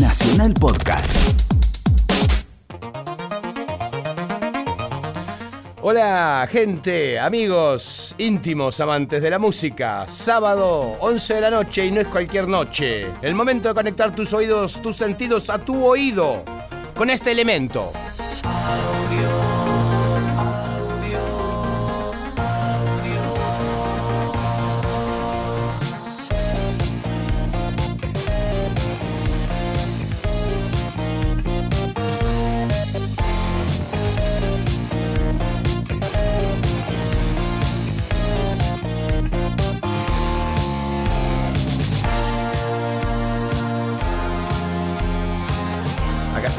Nacional Podcast. Hola gente, amigos, íntimos, amantes de la música. Sábado, 11 de la noche y no es cualquier noche. El momento de conectar tus oídos, tus sentidos a tu oído con este elemento.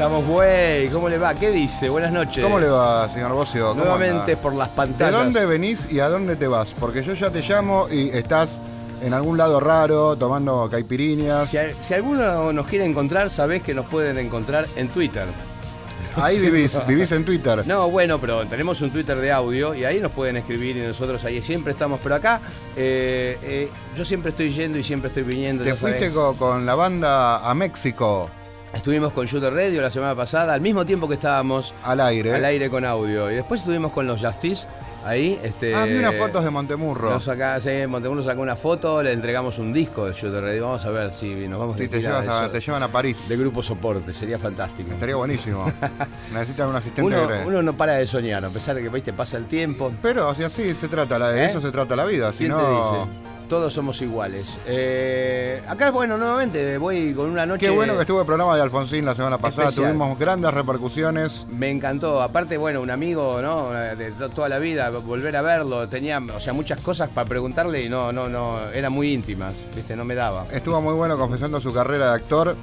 Estamos, güey. ¿Cómo le va? ¿Qué dice? Buenas noches. ¿Cómo le va, señor Bocio? ¿Cómo Nuevamente anda? por las ¿De pantallas. dónde venís y a dónde te vas? Porque yo ya te llamo y estás en algún lado raro, tomando caipiriñas. Si, alguno nos quiere encontrar, sabés que nos pueden encontrar en Twitter. Ahí vivís, vivís en Twitter. No, bueno, pero tenemos un Twitter de audio y ahí nos pueden escribir y nosotros ahí siempre estamos. Pero acá eh, eh, yo siempre estoy yendo y siempre estoy viniendo. Te fuiste con, la banda a México Estuvimos con Shooter Radio la semana pasada, al mismo tiempo que estábamos al aire. al aire con audio. Y después estuvimos con los Justice ahí. Este, Ah, vi unas fotos de Montemurro. Nos saca, sí, Montemurro sacó una foto, le entregamos un disco de Shooter Radio. Vamos a ver si nos vamos Sí, de te, llevas a- de, eso- te llevan a París. de grupo soporte, sería fantástico. Estaría buenísimo. Necesitan un asistente Uno, uno no para de soñar, a pesar de que ¿viste? pasa el tiempo. Pero así, así se trata, la, de ¿Eh? eso se trata la vida. Si ¿Quién no, te dice? Todos somos iguales. Eh, acá, bueno, nuevamente voy con una noche. Qué bueno que estuvo el programa de Alfonsín la semana pasada. Especial. Tuvimos grandes repercusiones. Me encantó. Aparte, bueno, un amigo, ¿no? De to- toda la vida, volver a verlo. Tenía, o sea, muchas cosas para preguntarle y no, no, no, eran muy íntimas, ¿viste? No me daba. Estuvo muy bueno confesando su carrera de actor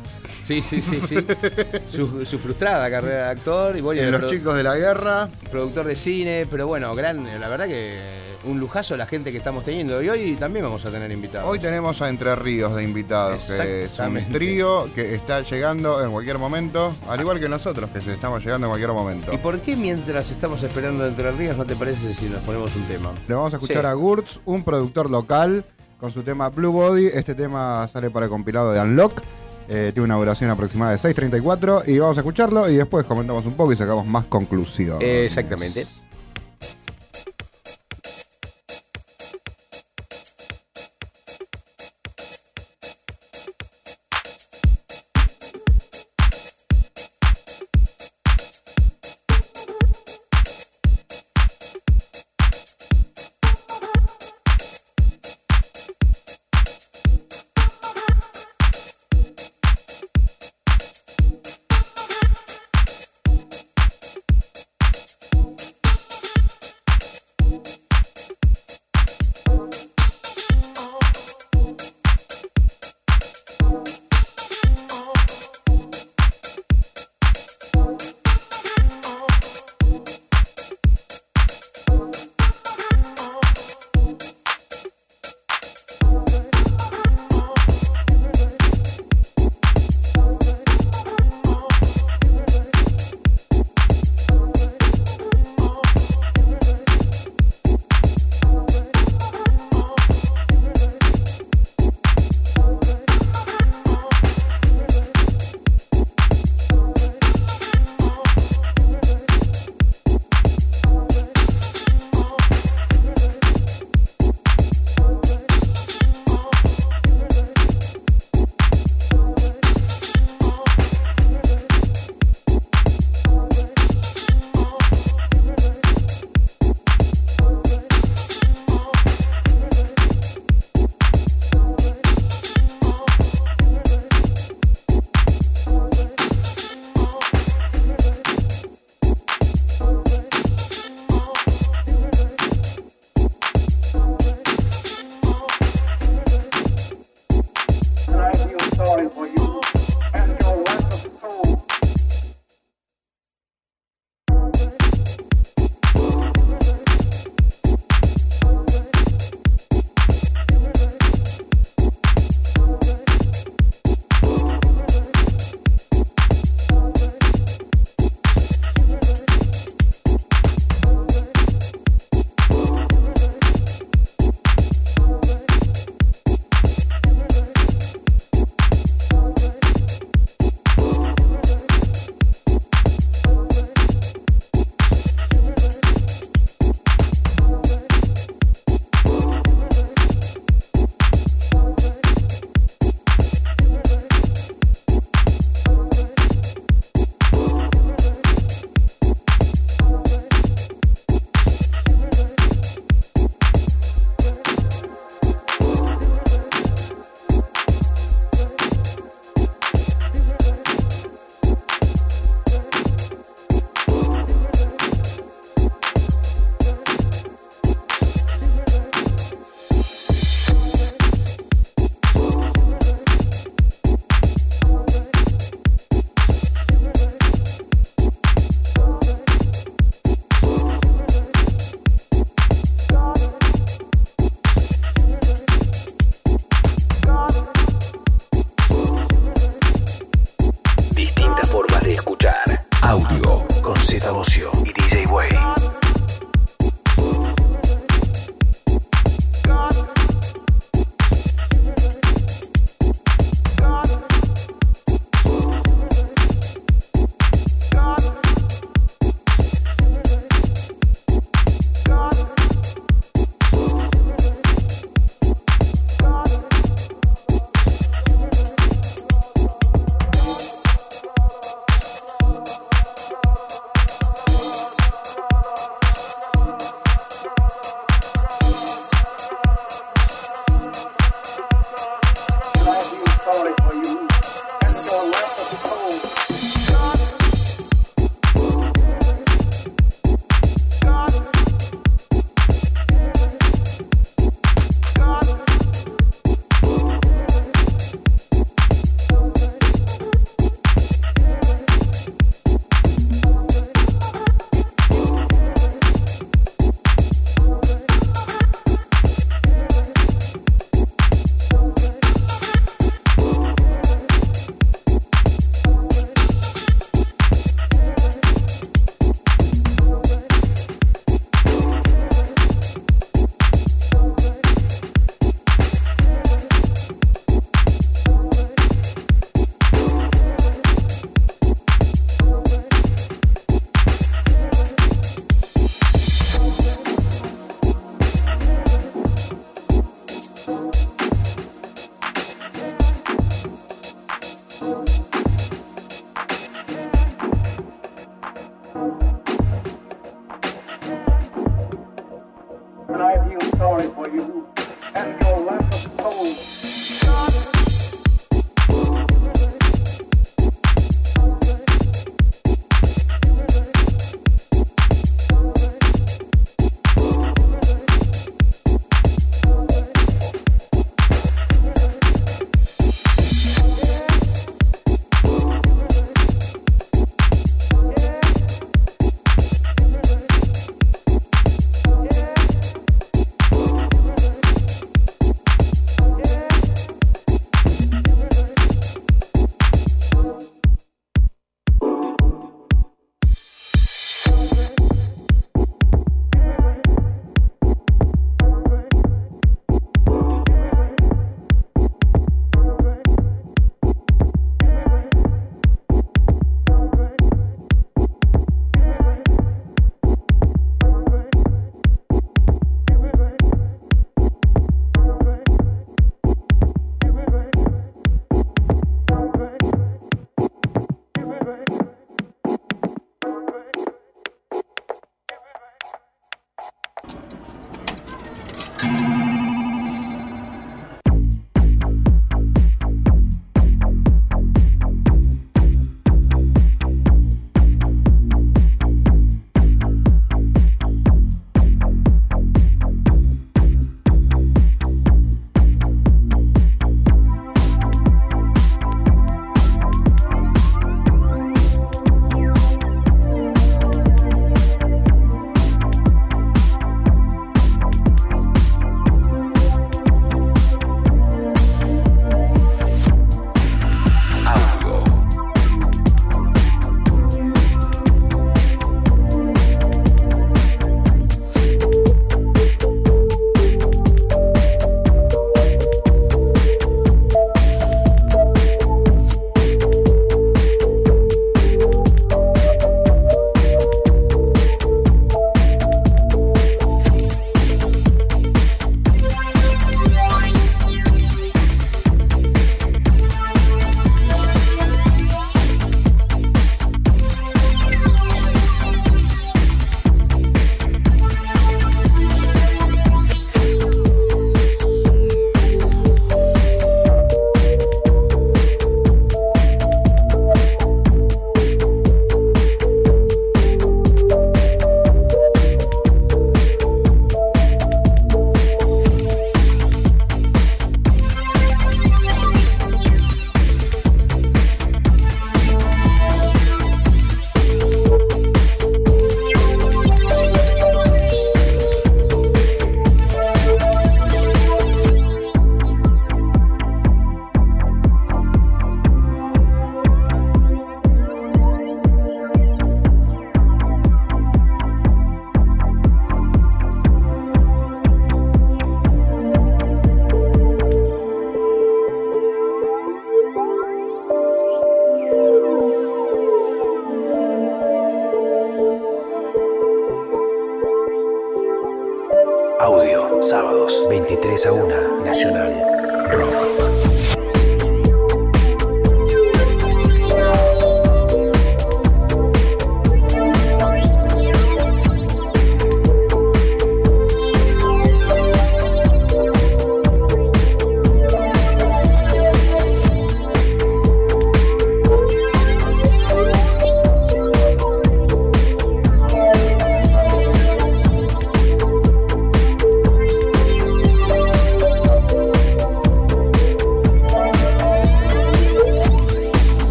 Sí, sí, sí, sí. su, su frustrada carrera de actor y bueno, y de Los Chicos de la Guerra. productor de cine, pero bueno, gran, la verdad que un lujazo la gente que estamos teniendo. Y hoy también vamos a tener invitados. Hoy tenemos a Entre Ríos de invitados, que es un trío que está llegando en cualquier momento, al igual que nosotros, que se estamos llegando en cualquier momento. ¿Y por qué mientras estamos esperando Entre Ríos no te parece si nos ponemos un tema? Le vamos a escuchar Sí. a Gurtz, un productor local, con su tema Blue Body. Este tema sale para el compilado de Unlock. Eh, tiene una duración aproximada de 6.34 y vamos a escucharlo y después comentamos un poco y sacamos más conclusiones. Exactamente.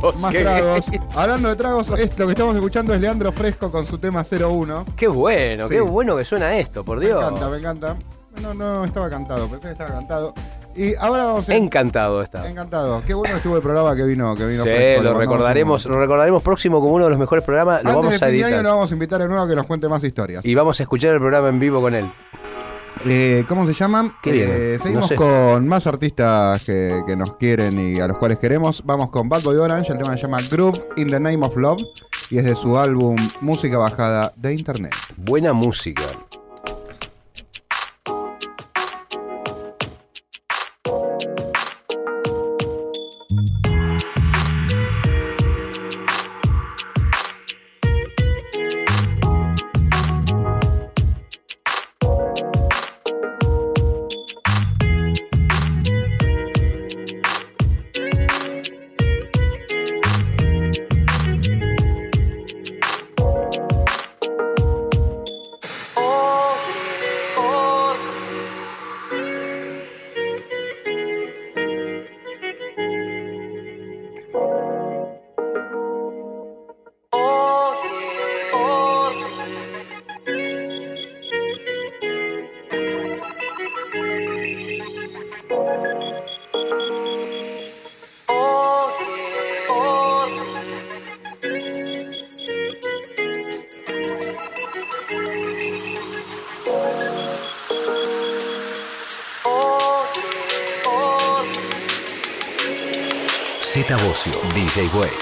Tragos. más tragos. Hablando de tragos, es- lo que estamos escuchando es Leandro Fresco con su tema 01. Qué bueno, Sí. qué bueno que suena esto, por Dios. Me encanta, me encanta. No, no estaba cantado, pensé que estaba cantado. Y ahora vamos a... Encantado está. Encantado. Qué bueno estuvo el programa que vino, que vino Sí, Fresco. Lo recordaremos, lo recordaremos próximo como uno de los mejores programas. Lo Antes vamos de a de año editar. lo vamos a invitar de nuevo a que nos cuente más historias. Y vamos a escuchar el programa en vivo con él. Eh, ¿Cómo se llaman? Eh, seguimos No sé. con más artistas que, que nos quieren y a los cuales queremos. Vamos con Bad Boy Orange, el tema se llama Groove in the Name of Love y es de su álbum Música Bajada de Internet. Buena música. DJ Way,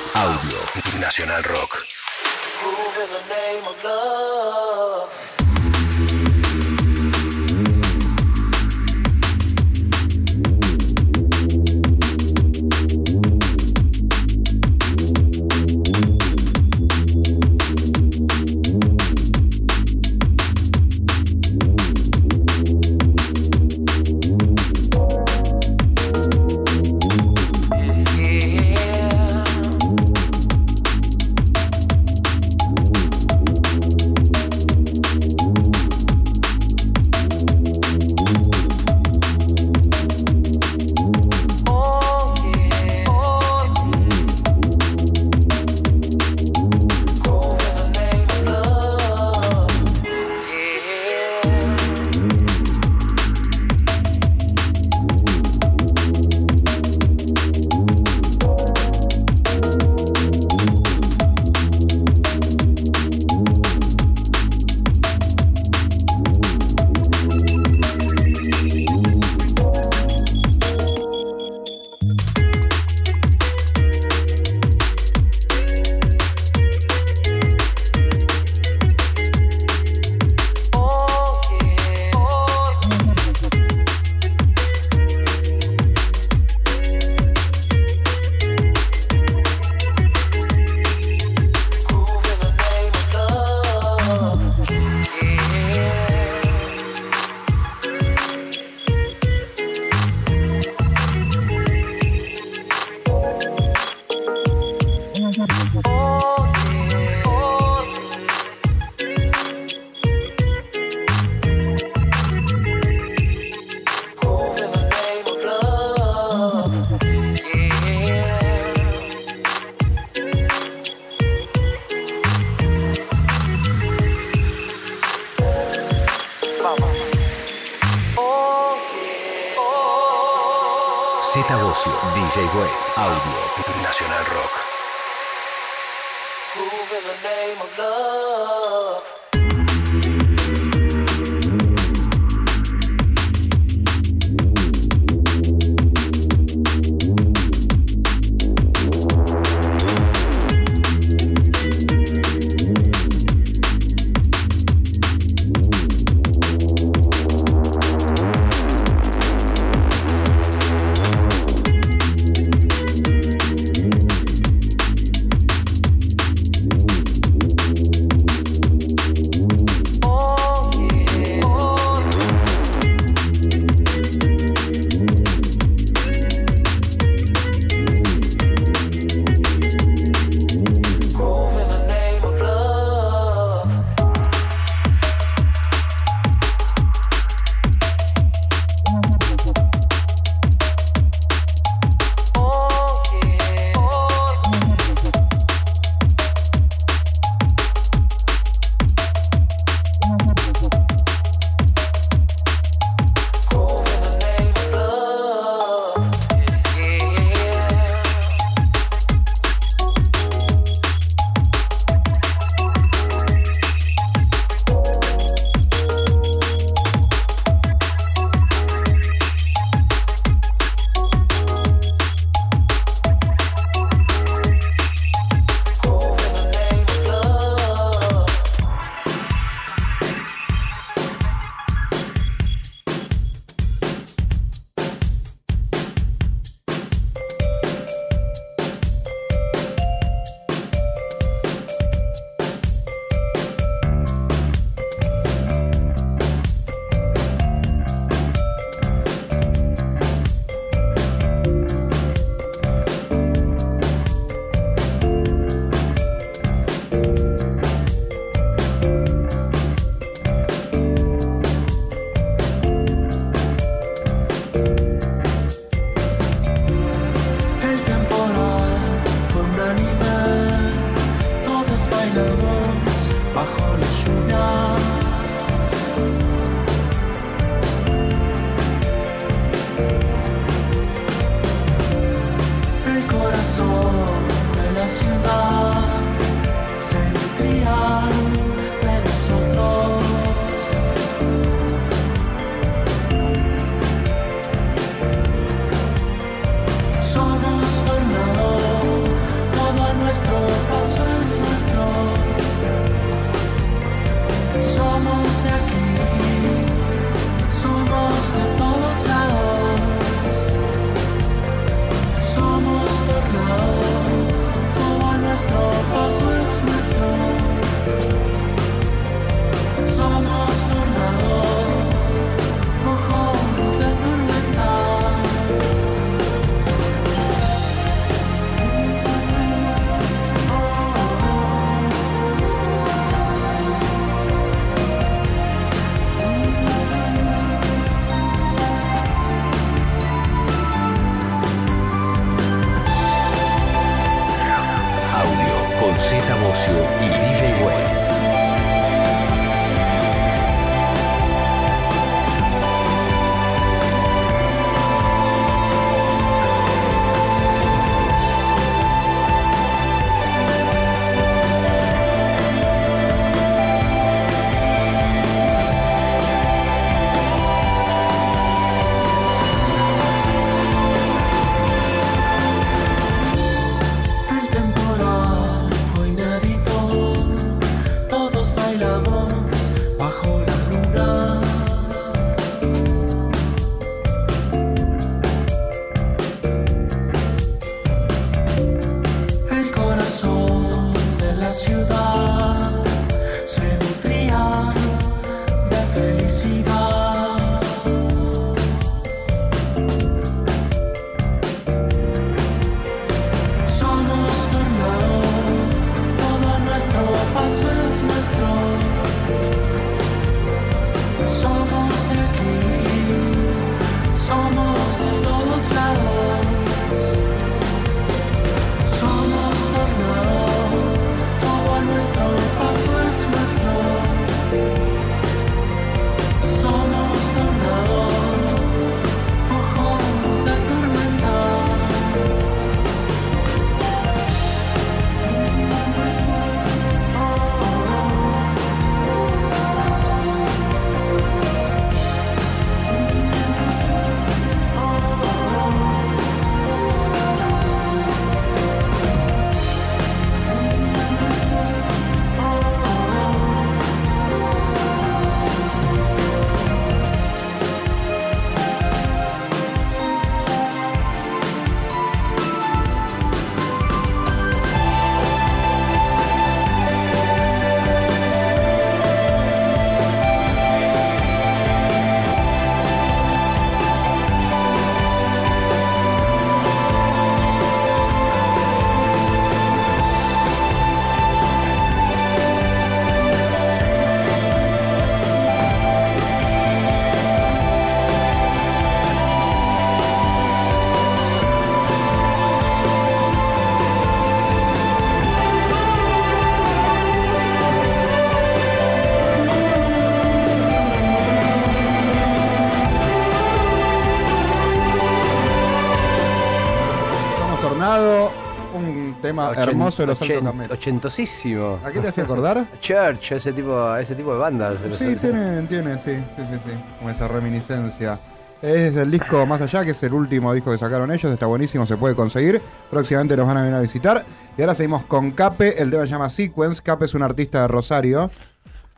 tema Ochen- hermoso de los ochen- Alto Camelo. Ochentosísimo. ¿A qué te hacía acordar? Church, ese tipo, ese tipo de bandas. Sí, tiene, tiene, sí, sí, sí, sí, como esa reminiscencia. Es el disco Más Allá, que es el último disco que sacaron ellos, está buenísimo, se puede conseguir. Próximamente nos van a venir a visitar. Y ahora seguimos con Cape, el tema se llama Sequence. Cape es un artista de Rosario.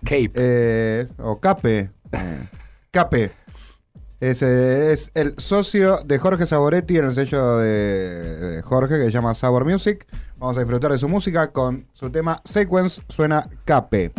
Cape. Eh, o Cape. eh, Cape. Es, el socio de Jorge Saboretti en el sello de Jorge que se llama Sabor Music. Vamos a disfrutar de su música con su tema Sequence. Suena Cape.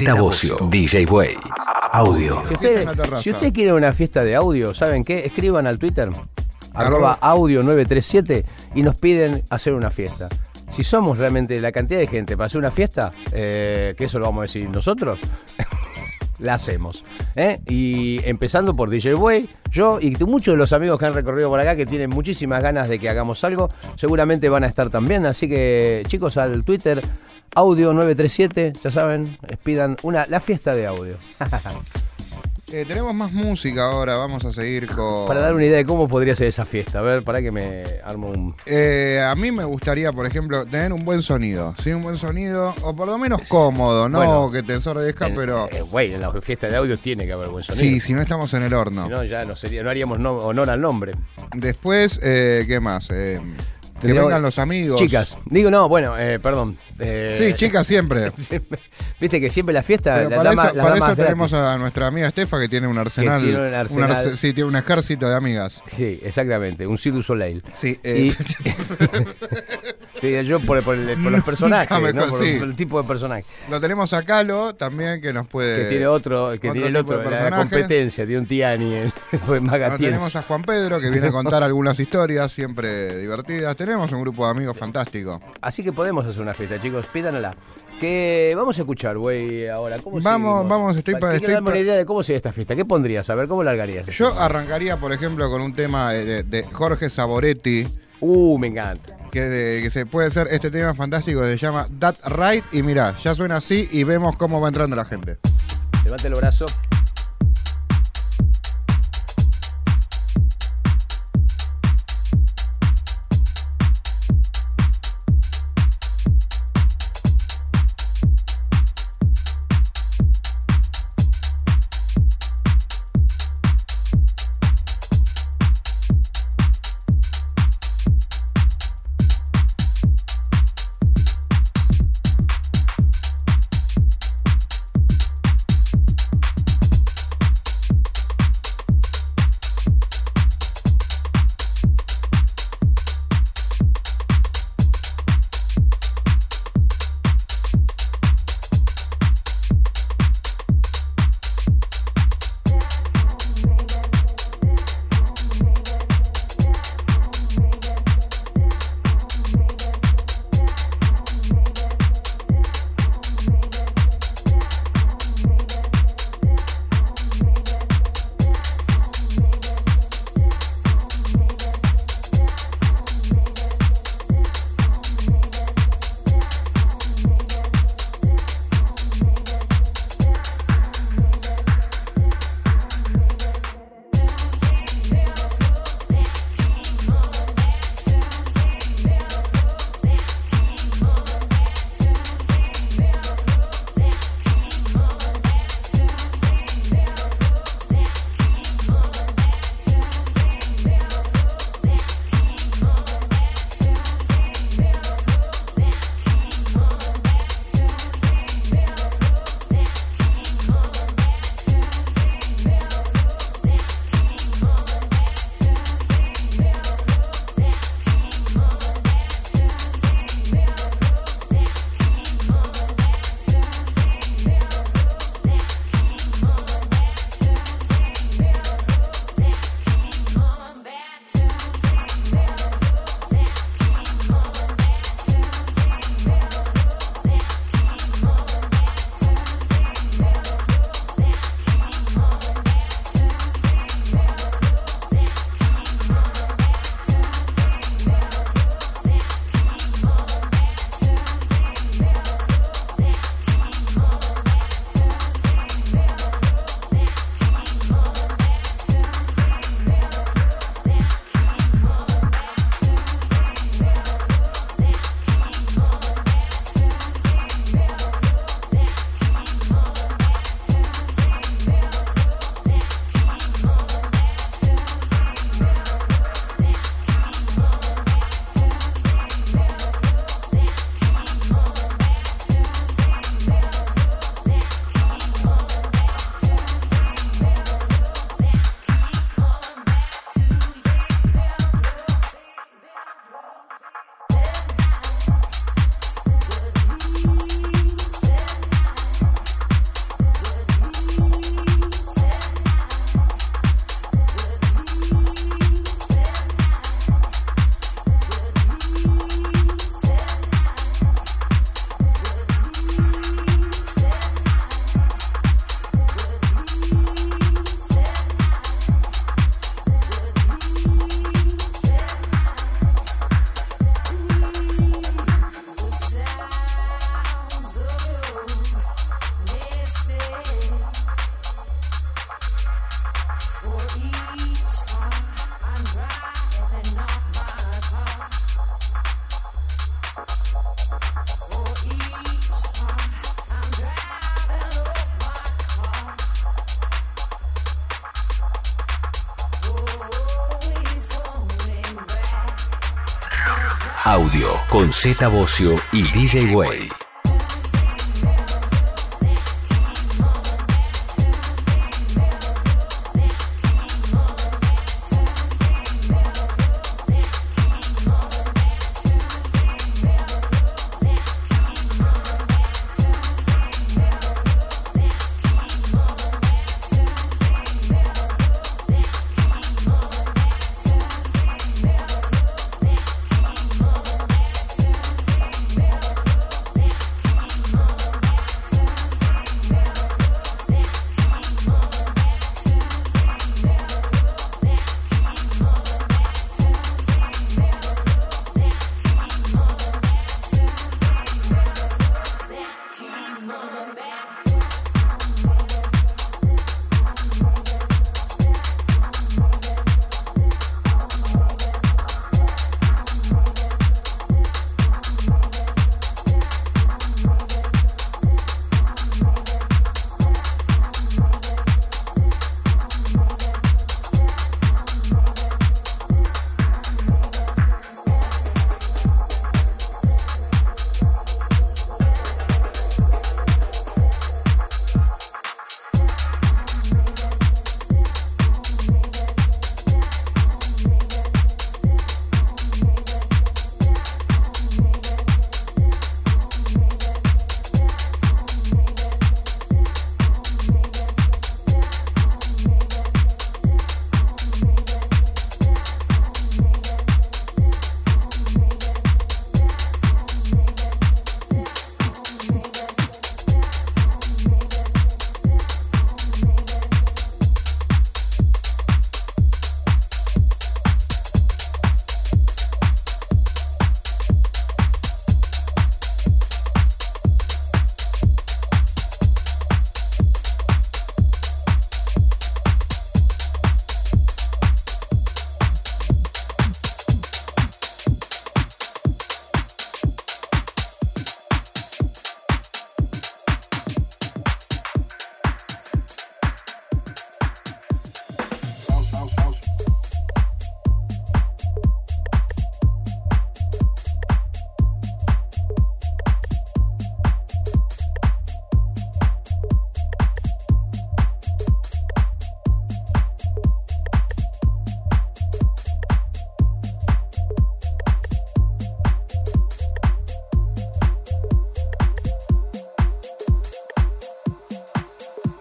Z Bocio, DJ Way. Audio. Si usted, si usted quiere una fiesta de audio, ¿saben qué? Escriban al Twitter, arroba audio 937 y nos piden hacer una fiesta. Si somos realmente la cantidad de gente para hacer una fiesta, eh, que eso lo vamos a decir nosotros, la hacemos. ¿eh? Y empezando por DJ Way, yo y muchos de los amigos que han recorrido por acá que tienen muchísimas ganas de que hagamos algo, seguramente van a estar también. Así que chicos, al Twitter, audio 937, ya saben, pidan una, la fiesta de audio. Eh, tenemos más música ahora, vamos a seguir con... Para dar una idea de cómo podría ser esa fiesta. A ver, para que me armo un. Eh, a mí me gustaría, por ejemplo, tener un buen sonido. Sí, un buen sonido, o por lo menos cómodo, no Bueno, que te ensordezca, en- pero... eh, Güey, en la fiesta de audio tiene que haber buen sonido. sí, si no estamos en el horno. Si no, ya no, sería, no haríamos no- honor al nombre. Después, eh, ¿qué más? Que vengan los amigos. Chicas, digo no, bueno, eh, perdón. eh, Sí, chicas siempre. Viste que siempre la fiesta. Pero la para dama- eso, la para eso gratis. tenemos a nuestra amiga Estefa que tiene un arsenal. tiene un un arsenal. arse- sí, tiene un ejército de amigas. Sí, exactamente, un Cirque du Soleil. Sí, eh, Y- Te yo por, por el- por los personajes, Nunca ¿no? mejor, por, sí. por el tipo de personaje. lo tenemos a Calo también que nos puede. Que tiene otro, que otro tiene el otro, la, competencia, tiene un Tiani, el fue Lo tenemos a Juan Pedro que viene a contar algunas historias siempre divertidas. Tenemos un grupo de amigos fantástico. Así que podemos hacer una fiesta, chicos, pídanla. Que vamos a escuchar, güey, ahora. ¿Cómo Vamos, seguimos? vamos, estoy Para- estoy pa- una idea de cómo sería esta fiesta. ¿Qué pondrías? A ver, ¿cómo largarías? Yo arrancaría, por ejemplo, con un tema de, de Jorge Saboretti. Uh, me encanta. Que, se puede ser este tema fantástico que se llama That Right. Y mirá, ya suena así y vemos cómo va entrando la gente. Levante el brazo. Z Bocio y DJ Way.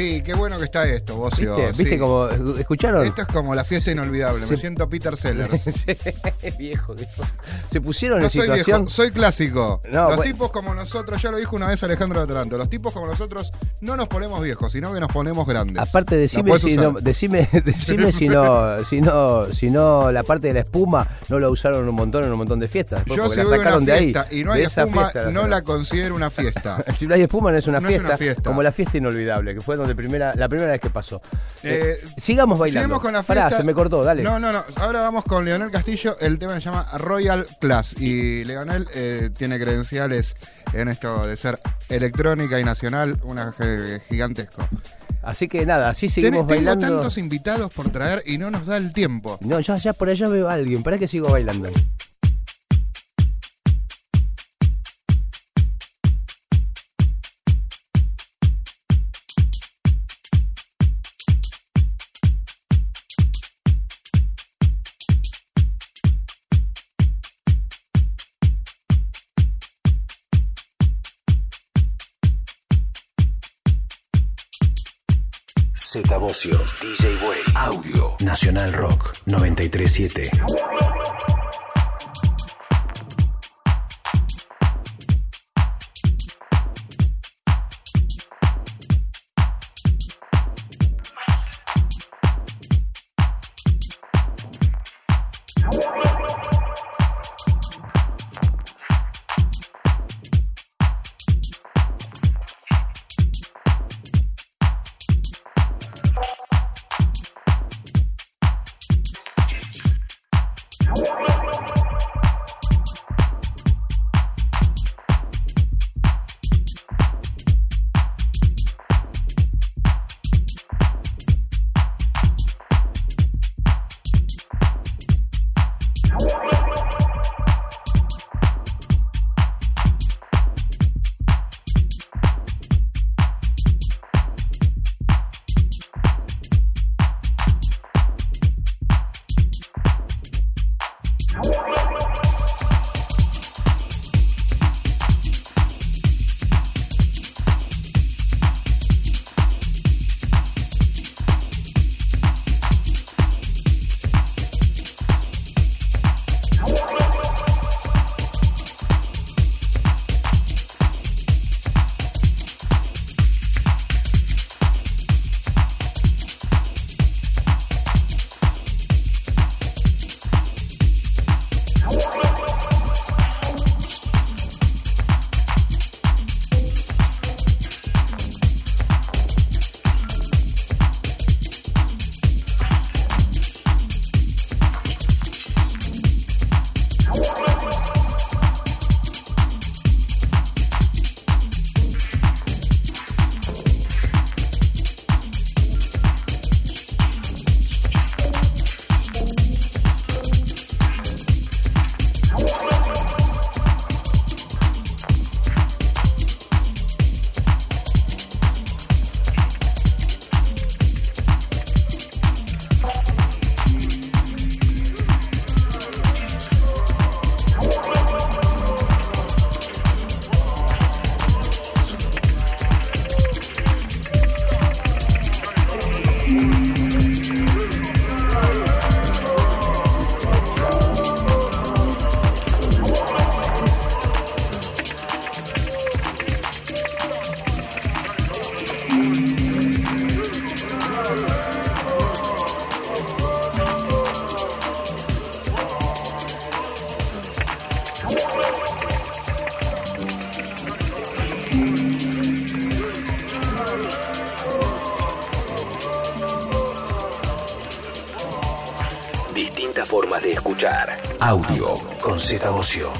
Sí, qué bueno que está esto, Bocio. ¿Viste? ¿Viste sí. como escucharon? Esto es como la fiesta inolvidable. Me siento Peter Sellers. Sí, viejo, viejo. Se pusieron No en soy situación. viejo, soy clásico. No, los tipos como nosotros, ya lo dijo una vez Alejandro Ataranto, los tipos como nosotros no nos ponemos viejos, sino que nos ponemos grandes. Aparte, decime si usar. no, decime, decime si no, si no, si no la parte de la espuma no la usaron un montón en un montón de fiestas. Yo si la una de ahí. y no hay espuma, fiesta no la considero una fiesta. Si no hay espuma no es una, No es fiesta, una fiesta. como la fiesta inolvidable, que fue donde primera, la primera vez que pasó. Eh, Eh, sigamos bailando. Seguimos con la Pará, fiesta. se me cortó, dale. No, no, no. Ahora vamos con Leonel Castillo. El tema se llama Royal Class. Y Leonel eh, tiene credenciales en esto de ser electrónica y nacional, una eh, gigantesco. Así que nada, así Ten- seguimos tengo bailando. tantos invitados por traer y no nos da el tiempo. No, ya, ya por allá veo a alguien. ¿Para que sigo bailando? Z Bocio, DJ Way. Audio. Nacional Rock 937. Con Z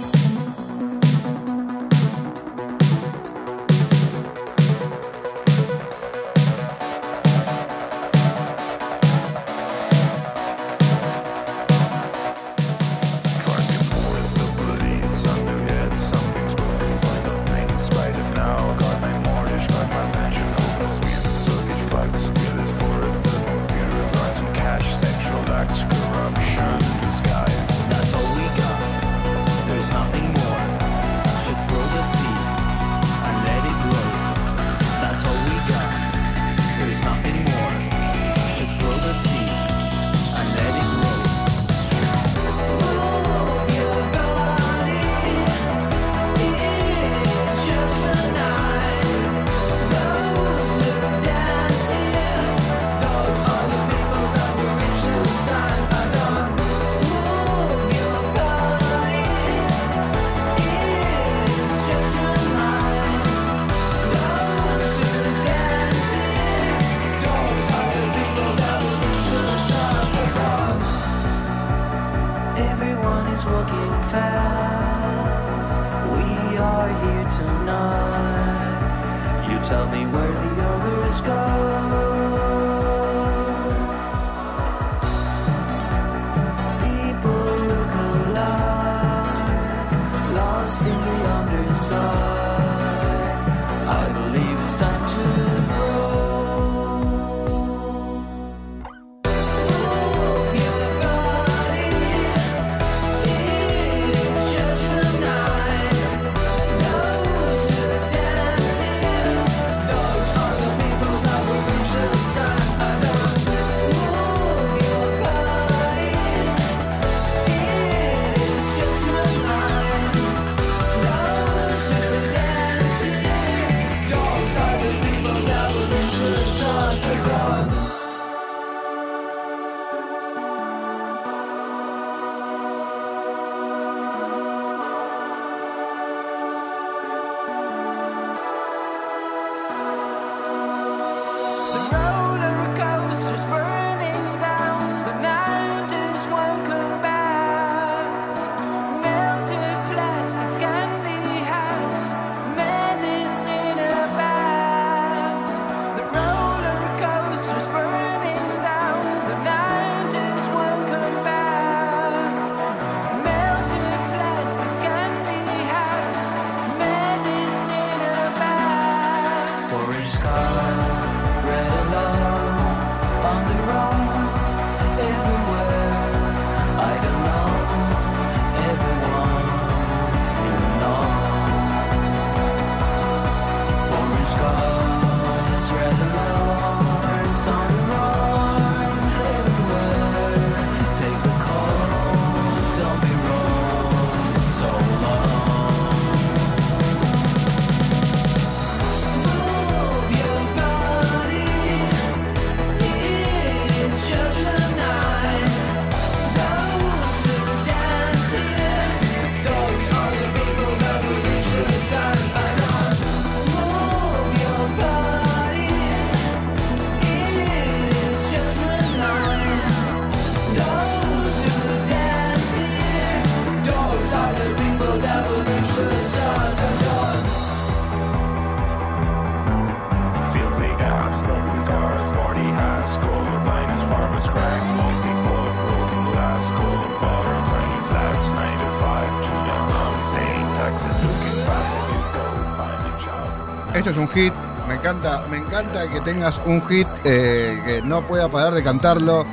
Es un hit. Me encanta, me encanta que tengas un hit eh, que no pueda parar de cantarlo.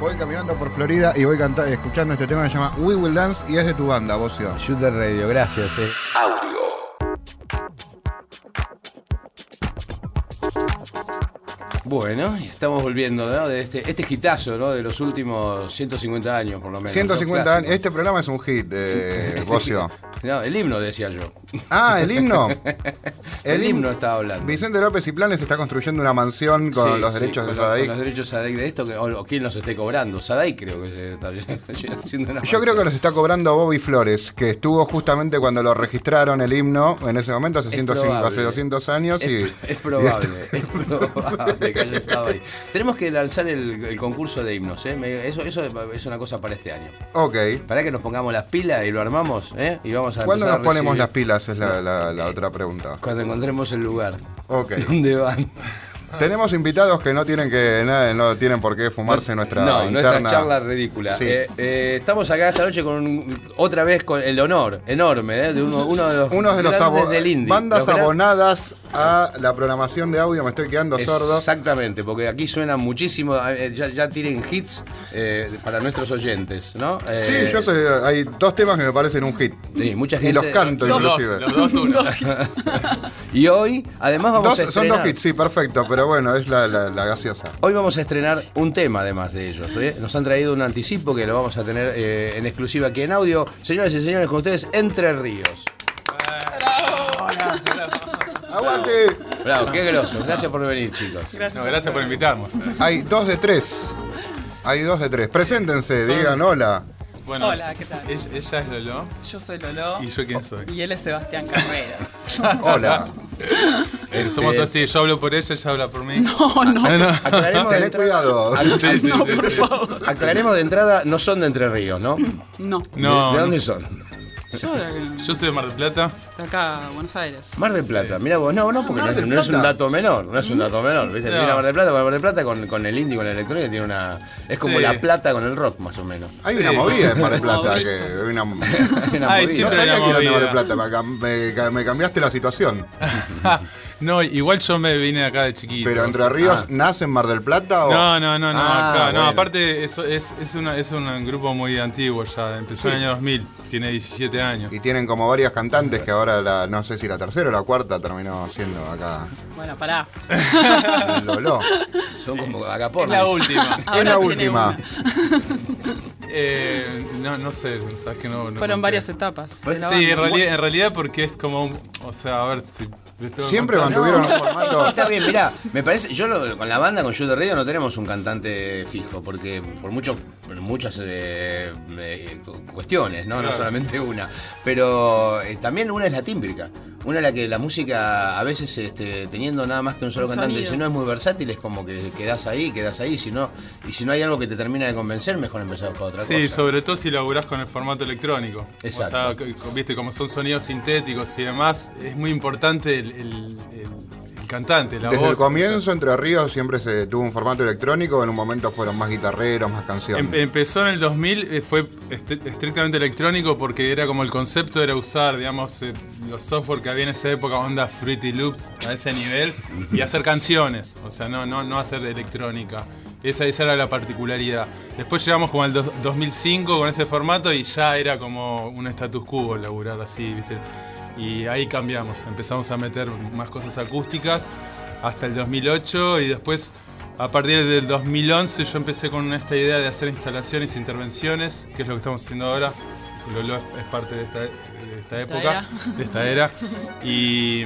Voy caminando por Florida y voy canta- escuchando este tema que se llama We Will Dance y es de tu banda, Bocio. Shooter Radio, gracias. eh. Audio. Bueno, y estamos volviendo ¿no? de este, este hitazo ¿no? de los últimos 150 años, por lo menos. 150 ¿no? años. Este programa es un hit, eh, Bocio. No, el himno decía yo. Ah, el himno. El, him- himno estaba hablando. Vicente López y Planes está construyendo una mansión con Sí, los derechos de Sadaic. Con los derechos Sadaic de esto, que, o, o quién los esté cobrando. Sadaic creo que se está haciendo una Yo creo que los está cobrando Bobby Flores, que estuvo justamente cuando lo registraron el himno, en ese momento, hace Es 105, probable. hace 200 años. Es, y, es probable, es probable que haya estado ahí. Tenemos que lanzar el, el concurso de himnos, ¿eh? Eso, eso es una cosa para este año. Ok. Para que nos pongamos las pilas y lo armamos, ¿eh? Y vamos a ¿Cuándo nos ponemos recibir- las pilas? Es la, la- la otra pregunta. Cuando encontremos el lugar. Ok. ¿Dónde van? Tenemos invitados que no tienen que nada, no tienen por qué fumarse nuestra no, interna. nuestra charla ridícula. Sí. Eh, eh, estamos acá esta noche con un- otra vez con el honor enorme ¿eh? de uno, uno de los, Unos de los grandes del indie. bandas Los abonadas a la programación de audio, me estoy quedando sordo. Exactamente, porque aquí suena muchísimo, eh, ya, ya tienen hits eh, para nuestros oyentes, ¿no? Sí, Eh, yo sé, hay dos temas que me parecen un hit. Sí, mucha Y gente- los canto Los dos, inclusive. los dos uno. Y hoy, además vamos Dos- a son estrenar... dos hits, sí, perfecto, pero bueno, es la, la- la gaseosa. Hoy vamos a estrenar un tema además de ellos. ¿eh? Nos han traído un anticipo que lo vamos a tener eh, en exclusiva aquí en audio. Señoras y señores, con ustedes, Entre Ríos. ¡Aguante! Bravo, qué grosos. Gracias por venir, chicos. No, gracias por invitarnos. Hay dos de tres. Hay dos de tres. Preséntense, digan hola. Bueno, Hola, ¿qué tal? Ella, ella es Lolo. Yo soy Lolo ¿Y yo quién soy? y él es Sebastián Carreras. Hola. Eh, somos así, yo hablo por ella, ella habla por mí. No, no, Aclaremos de Tené entrada. cuidado. Ac- Sí, sí, no, sí, por sí. favor. Aclaremos de entrada, no son de Entre Ríos, ¿no? No. No, ¿De, de dónde no. son? Yo de, Yo soy de Mar del Plata. de acá, Buenos Aires. Mar del Plata. Mira vos, no, no, porque no, es, no un dato menor. No es un dato menor. ¿viste? No. Tiene Mar del Plata con Mar del Plata con, con el indie, con la electrónica, tiene una. Es como Sí. la plata con el rock, más o menos. Hay una Sí. movida en Mar del Plata. No, que, hay una, no Una Ay, movida. siempre- sabía hay que una era de Mar del movida. Plata. Me, cam- me ca- me cambiaste la situación. No, igual yo me vine acá de chiquito. Pero Entre Ríos, Ah. ¿nace en Mar del Plata o.? No, no, no, no, Ah, acá. No, aparte eso es, es, una, es un grupo muy antiguo ya. Empezó en el año 2000, tiene 17 años. Y tienen como varias cantantes que ahora, la, no sé si la tercera o la cuarta terminó siendo acá. Bueno, pará. Lolo. Son como Es agapornis. la última. Es la última. Eh, no, no sé, sabes que no. no Fueron conté. varias etapas. Sí, en realidad, en realidad porque es como, un- o sea, a ver si... Siempre mantuvieron un formato. Está bien, mirá, me parece, yo lo- con la banda, con Shooter Radio, no tenemos un cantante fijo, porque por muchos, por muchas eh, eh, cu- cuestiones, ¿no? No solamente una. Pero eh, también una es la tímbrica. Una es la que la música, a veces este, teniendo nada más que un solo Un cantante, sonido. si no es muy versátil, es como que quedás ahí, quedás ahí, si no, y si no hay algo que te termina de convencer, mejor empezar con otra Sí, cosa. sobre todo si laburás con el formato electrónico. Exacto. O sea, viste, como son sonidos sintéticos y demás, es muy importante el, el- el- el cantante, la Desde voz. el comienzo, Entre Ríos siempre se tuvo un formato electrónico. En un momento fueron más guitarreros, más canciones. Em- empezó en el 2000, eh, fue est- estrictamente electrónico porque era como el concepto era usar, digamos, eh, los software que había en esa época, onda Fruity Loops, a ese nivel, y hacer canciones, o sea, no, no, no hacer electrónica. Esa, esa era la particularidad. Después llegamos como al do- 2005 con ese formato y ya era como un status quo laburar así, ¿viste? Y ahí cambiamos, empezamos a meter más cosas acústicas hasta el 2008 y después a partir del 2011 yo empecé con esta idea de hacer instalaciones intervenciones, que es lo que estamos haciendo ahora. Lolo es, es parte de esta, de esta época, era. de esta era. Y,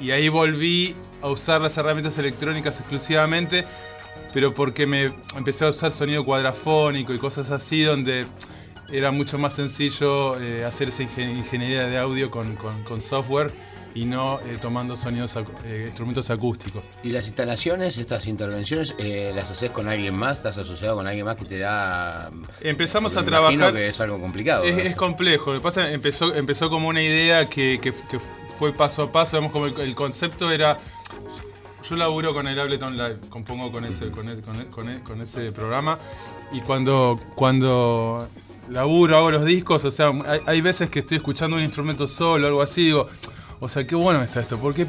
y ahí volví a usar las herramientas electrónicas exclusivamente, pero porque me empecé a usar sonido cuadrafónico y cosas así, donde era mucho más sencillo eh, hacer esa ingen- ingeniería de audio con, con- con software y no eh, tomando sonidos, eh, instrumentos acústicos. ¿Y las instalaciones, estas intervenciones, eh, las haces con alguien más? ¿Estás asociado con alguien más que te da...? Empezamos Porque a trabajar. que es algo complicado. Es, es complejo. Lo que pasa empezó, empezó como una idea que, que- que fue paso a paso. Digamos, como el, el concepto era. Yo laburo con el Ableton Live, compongo con ese, con ese, con e- e- con ese programa. y cuando, cuando laburo, hago los discos, o sea, hay, hay veces que estoy escuchando un instrumento solo, algo así, digo, o sea, qué bueno está esto, ¿por qué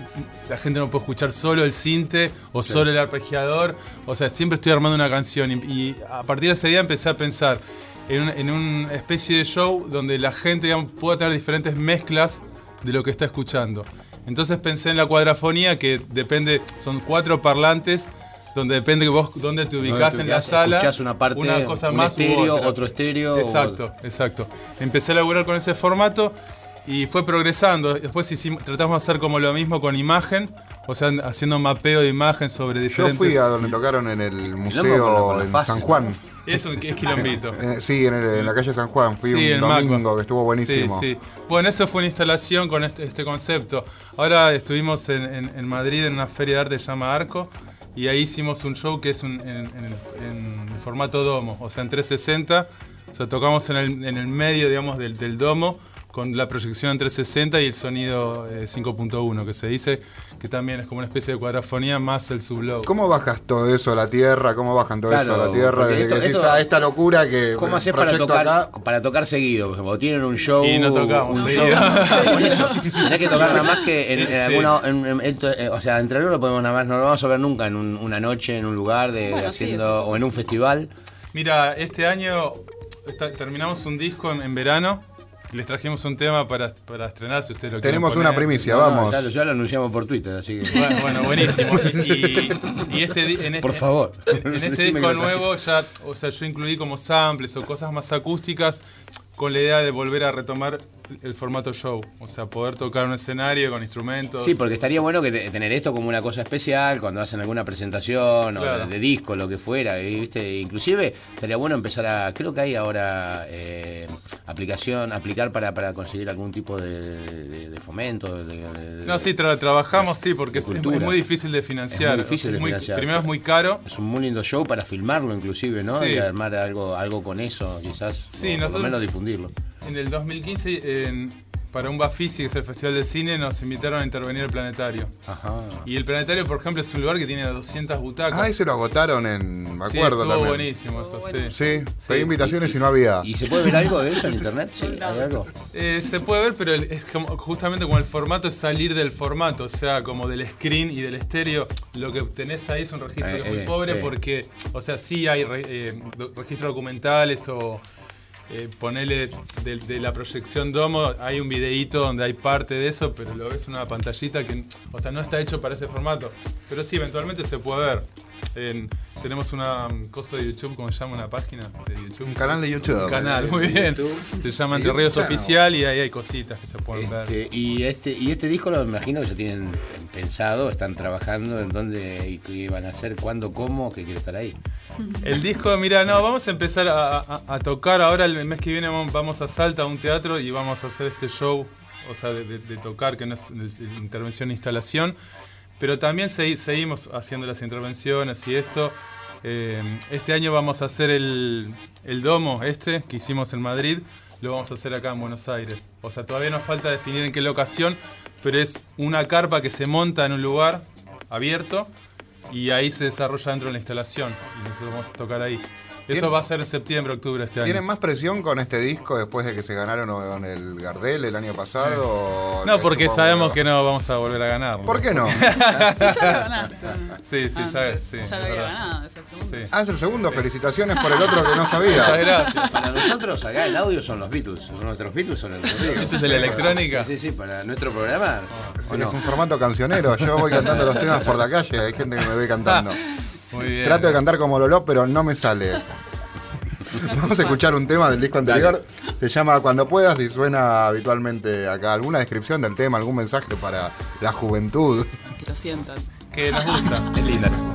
la gente no puede escuchar solo el cinte o solo el arpegiador? O sea, siempre estoy armando una canción y, y a partir de ese día empecé a pensar en, un- en una especie de show donde la gente digamos, pueda tener diferentes mezclas de lo que está escuchando. Entonces pensé en la cuadrafonía que depende, son cuatro parlantes donde depende que vos dónde te ubicás en la sala. escuchás una parte, cosa un más estéreo, otra. otro estéreo, o- Exacto, exacto. Empecé a laburar con ese formato y fue progresando. Después hicimos, tratamos de hacer como lo mismo con imagen, o sea, haciendo mapeo de imagen sobre Yo diferentes. fui a donde tocaron en el museo en San. Juan. Es un es quilombito. Eh, sí, en, el- en la calle San Juan. Fui Sí, un el domingo Macba. que estuvo buenísimo. Sí, sí. Bueno, eso fue una instalación con este, este concepto. Ahora estuvimos en, en- en Madrid en una feria de arte que se llama Arco y ahí hicimos un show que es un- en, el, formato domo, o sea, en 360. O sea, tocamos en el, en el medio, digamos, del, del domo con la proyección en 360 y el sonido eh, 5.1, que se dice que también es como una especie de cuadrafonía más el sublow. ¿Cómo bajas todo eso a la tierra? ¿Cómo bajan todo eso a la tierra? Desde esto- que decís, esto- "Ah, esta locura que ¿Cómo haces para tocar, acá? para tocar seguido? Por ejemplo, tienen un show. Y no tocamos un seguido. show. Por eso. Tenés que tocar nada más que en, en Sí. alguna. en- en- esto, eh, o sea, entre no lo podemos nada más, no lo vamos a ver nunca en un- una noche, en un lugar, de, Bueno, sí, haciendo. o en un festival. Mira, este año está- terminamos un disco en, en verano. Les trajimos un tema para, para estrenar, si ustedes lo quieren Tenemos una primicia, No, no, vamos. ya, lo, ya lo anunciamos por Twitter, así que. Bueno, bueno, buenísimo. Y, y este, en este, Por favor. En este Decime disco nuevo ya, o sea, yo incluí como samples o cosas más acústicas con la idea de volver a retomar el formato show. O sea, poder tocar un escenario con instrumentos. Sí, porque estaría bueno que te- tener esto como una cosa especial cuando hacen alguna presentación o de, de disco, lo que fuera. ¿viste? Inclusive estaría bueno empezar a. Creo que hay ahora eh, aplicación, aplicar para, para conseguir algún tipo de, de- de fomento. No, sí, tra- trabajamos, sí, porque es, muy difícil de financiar. Es muy difícil de muy- financiar. Primero es muy caro. Es un muy lindo show para filmarlo, inclusive, ¿no? Sí. Y armar algo, algo con eso, quizás. Sí, o por nosotros- lo menos difundirlo. En el 2015, en- para un Bafisi, que es el Festival de Cine, nos invitaron a intervenir el planetario. Ajá. Y el planetario, por ejemplo, es un lugar que tiene 200 butacas. Ah, ese lo agotaron en. Me Sí, acuerdo estuvo también. buenísimo eso, sí. Sí, Sí. pedí invitaciones y, no había. ¿Y se puede ver algo de eso en internet? Sí, hay algo. Eh, se puede ver, pero el- es como, justamente como el formato es salir del formato, o sea, como del screen y del estéreo, lo que tenés ahí es un registro Eh, que es muy eh, pobre sí. porque, o sea, sí hay re- eh, do- registros documentales o eh, ponele de, de la proyección Domo, hay un videíto donde hay parte de eso, pero lo ves en una pantallita que, o sea, no está hecho para ese formato. Pero sí, eventualmente se puede ver. En- tenemos una cosa de YouTube, ¿cómo se llama? Una página de YouTube. Un canal de YouTube. Un canal, muy bien. Se llama Entre Ríos. Oficial y ahí hay cositas que se pueden ver. Este, y este y este disco lo imagino que ya tienen pensado, están trabajando en dónde y qué van a hacer, cuándo, cómo, que quiere estar ahí. El disco, mira, no, vamos a empezar a, a- a tocar. Ahora el mes que viene vamos- a Salta, a un teatro, y vamos a hacer este show, o sea, de, de- de tocar, que no es de intervención e instalación. Pero también segui- seguimos haciendo las intervenciones y esto. Eh, este año vamos a hacer el, el domo, este, que hicimos en Madrid, lo vamos a hacer acá en Buenos Aires. O sea, todavía nos falta definir en qué locación, pero es una carpa que se monta en un lugar abierto y ahí se desarrolla dentro de la instalación y nosotros vamos a tocar ahí. Eso ¿Tiene- va a ser en septiembre, octubre este año. ¿Tienen más presión con este disco después de que se ganaron con el Gardel el año pasado? No, porque sabemos que no vamos a volver a ganar. ¿Por qué no? Sí, ya lo ganaste. Sí, sí, Ah, ya es. Sí, ya lo había ganado, es el segundo. Sí. Ah, es el segundo. Felicitaciones por el otro que no Muchas sabía. gracias. Para nosotros acá el audio son los Beatles, nuestros Beatles son el ¿Beatles de la electrónica? Sí, sí, para nuestro programa. Sí. Es un formato cancionero. Yo voy cantando los temas por la calle. Hay gente que me ve cantando. Muy bien. Trato de cantar como Lolo, pero no me sale. Vamos a escuchar un tema del disco anterior. Se llama Cuando puedas y suena habitualmente acá. ¿Alguna descripción del tema? ¿Algún mensaje para la juventud? Que lo sientan. Que nos gusta. Es linda.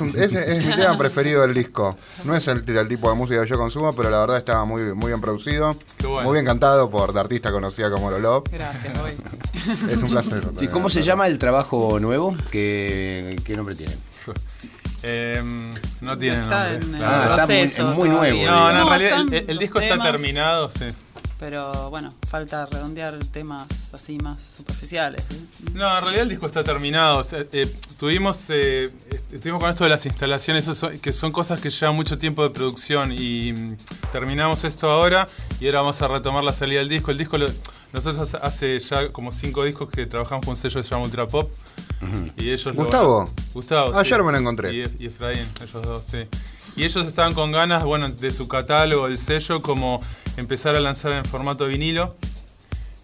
Es, un, es mi tema preferido del disco. No es el, el tipo de música que yo consumo, pero la verdad estaba muy, muy bien producido. Bueno. Muy bien cantado por la artista conocida como Lolo. Gracias, Roy. Es un placer. ¿Y cómo se llama el trabajo nuevo? ¿Qué, qué nombre tiene? Em, no tiene Está nombre. en el claro. Ah, está muy- es muy nuevo, No, no, en No, realidad el, el disco está terminado, sí. Pero bueno, falta redondear temas así más superficiales. ¿sí? No, en realidad el disco está terminado. O sea, eh, tuvimos, eh, est- estuvimos con esto de las instalaciones, eso son- que son cosas que llevan mucho tiempo de producción y mm, terminamos esto ahora y ahora vamos a retomar la salida del disco. El disco, lo- nosotros hace- hace ya como cinco discos que trabajamos con un sello que se llama Ultra Pop y ellos lo- ¿Gustavo? Gustavo. Ayer sí. me lo encontré. Y, y Efraín, ellos dos, sí. Y ellos estaban con ganas, bueno, de su catálogo, el sello, como empezar a lanzar en formato vinilo.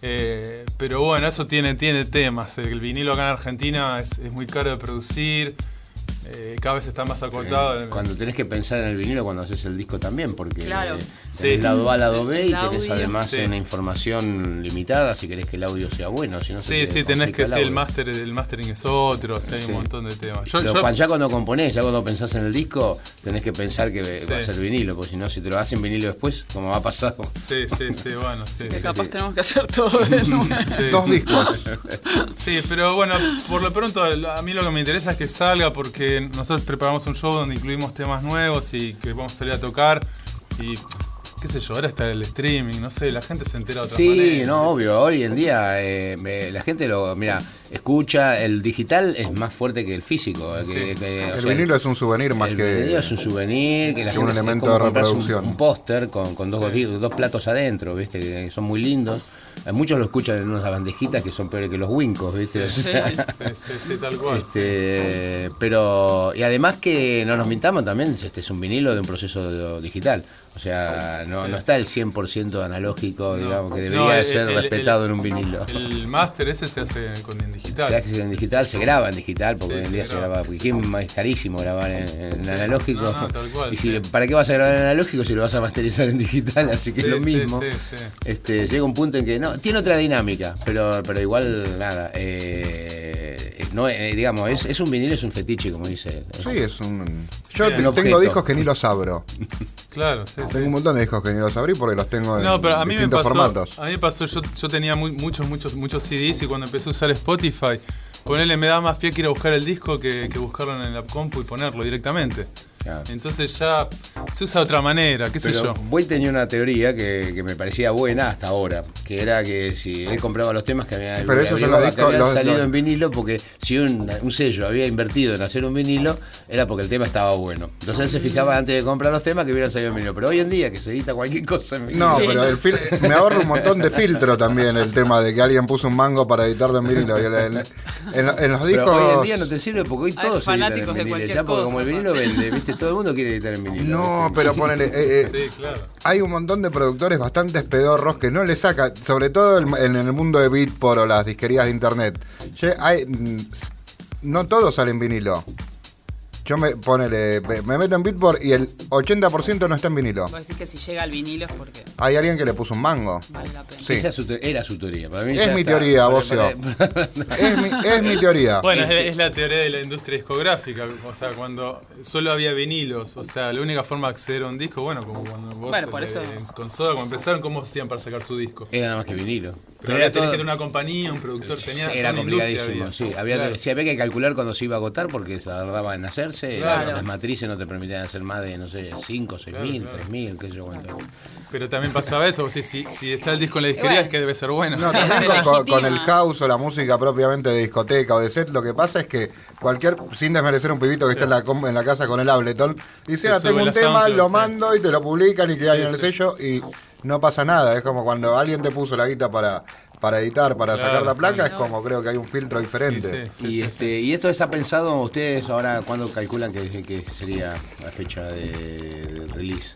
Eh, pero bueno, eso tiene, tiene temas. El vinilo acá en Argentina es, es muy caro de producir. Eh, cada vez está más acotado. Eh, Cuando tenés que pensar en el vinilo cuando haces el disco también, porque Claro. tenés Sí. lado A, lado B y El tenés audio. además Sí. una información limitada si querés que el audio sea bueno. Si no se Sí, te sí, tenés que sí, el audio. máster, el mastering es otro, sí, hay Sí. un montón de temas. Yo, Pero yo- cuando- ya cuando componés, ya cuando pensás en el disco, tenés que pensar que va a ser vinilo, porque si no, si te lo hacen vinilo después, como va a pasar. sí, sí, sí, bueno, sí. Que sí. capaz tenemos que hacer todo de nuevo. Dos discos. Sí, pero bueno, por lo pronto a mí lo que me interesa es que salga porque nosotros preparamos un show donde incluimos temas nuevos y que vamos a salir a tocar y qué sé yo, ahora está el streaming, no sé, la gente se entera de otra Sí, manera. no, obvio. Hoy en día eh, me- la gente lo, mira, escucha, el digital es más fuerte que el físico. eh, que- Sí. que, o El sea, vinilo es un souvenir más el que. vinilo es un souvenir, que la que un gente es elemento como de un- reproducción. Un, póster con, con dos, goti- dos platos adentro, ¿viste? Que son muy lindos. Eh, Muchos lo escuchan en unas bandejitas que son peores que los wincos, ¿viste? O Sí. sea, Sí, sí, sí, tal cual. este, pero, y además que no nos mintamos también, este es un vinilo de un proceso digital. O sea, no, Sí. no está el 100% analógico, digamos, que No, debería el- ser el- respetado el- en un vinilo. El máster ese se hace con en digital. Se hace en digital, se graba en digital, porque Sí, hoy en se día se graba. graba, porque ¿quién más es carísimo grabar en, en analógico. No, no, tal cual, y si. ¿para qué vas a grabar en analógico si lo vas a masterizar en digital? Así que es lo mismo. Este, llega un punto en que no, tiene otra dinámica, pero, pero igual nada. eh, no, eh, digamos, es, es un vinilo, es un fetiche, como dice él. Sí, es un. Yo Bien. tengo objeto. discos que ni los abro. Claro, sí, sí. Tengo un montón de discos que ni los abrí porque los tengo en No, pero a mí me distintos pasó, formatos. a mí me pasó, yo, yo tenía muy- muchos, muchos, muchos CDs y cuando empecé a usar Spotify, ponerle me da más pie que ir a buscar el disco que, que buscarlo en la compu y ponerlo directamente. Claro. Entonces ya se usa de otra manera, qué sé Pero yo. Boy tenía una teoría que, que me parecía buena hasta ahora, que era que si él compraba los temas que había, Pero averiguaba los que habían los- salido los- en vinilo, porque si un, un sello había invertido en hacer un vinilo, era porque el tema estaba bueno. Entonces él se fijaba antes de comprar los temas que hubieran salido en vinilo. Pero hoy en día que se edita cualquier cosa en vinilo. No, pero el fil- me ahorro un montón de filtro también el tema de que alguien puso un mango para editarlo en vinilo. En, en- en- en los Pero discos. hoy en día no te sirve porque hoy todos se editan en fanáticos de vinilo. Ya porque como el vinilo vende, ¿viste? Todo el mundo quiere editar en vinilo. No, pero ponele. eh, eh, Sí, claro. hay un montón de productores bastante pedorros que no le sacan, sobre todo el- en el mundo de Beatport o las disquerías de internet. Hay, mm, no todos salen vinilo. Yo me ponele, me me meto en Beatport y el 80% no está en vinilo. Vos decís que si llega al vinilo es porque Hay alguien que le puso un mango. vale la pena. Sí. Esa es su te- era su teoría. Para mí Es mi está. teoría, Para- Bocio. para- Es mi, es mi teoría. Bueno, es, Este- es la teoría de la industria discográfica. O sea, cuando solo había vinilos, o sea, la única forma de acceder a un disco, bueno, como cuando vos Bueno, por eh, eso- con Soda, cuando empezaron, ¿cómo hacían para sacar su disco? Era nada más que vinilo. Pero había era tenés todo- que tener una compañía, un productor, tenía era toda una industria complicadísimo, había. sí. Había, Claro. que, sí, había que calcular cuando se iba a agotar porque tardaba en hacerse. Claro. Las matrices no te permitían hacer más de, no sé, 5, 6 Claro, mil, claro. 3 mil, qué sé yo cuánto. Pero también pasaba eso, si, si está el disco en la disquería bueno. es que debe ser bueno. No, también con, el house o la música propiamente de discoteca o de set, lo que pasa es que cualquier, sin desmerecer un pibito que está en la, com- en la casa con el Ableton, dice, ah, tengo un tema, lo sí. mando y te lo publican y queda Sí, en el sí. sello y no pasa nada. Es como cuando alguien te puso la guita para, para editar, para Claro, sacar la placa, es como creo que hay un filtro diferente. Sí, sí. Y este y esto está pensado, ustedes ahora, ¿cuándo calculan que, que sería la fecha de, de release?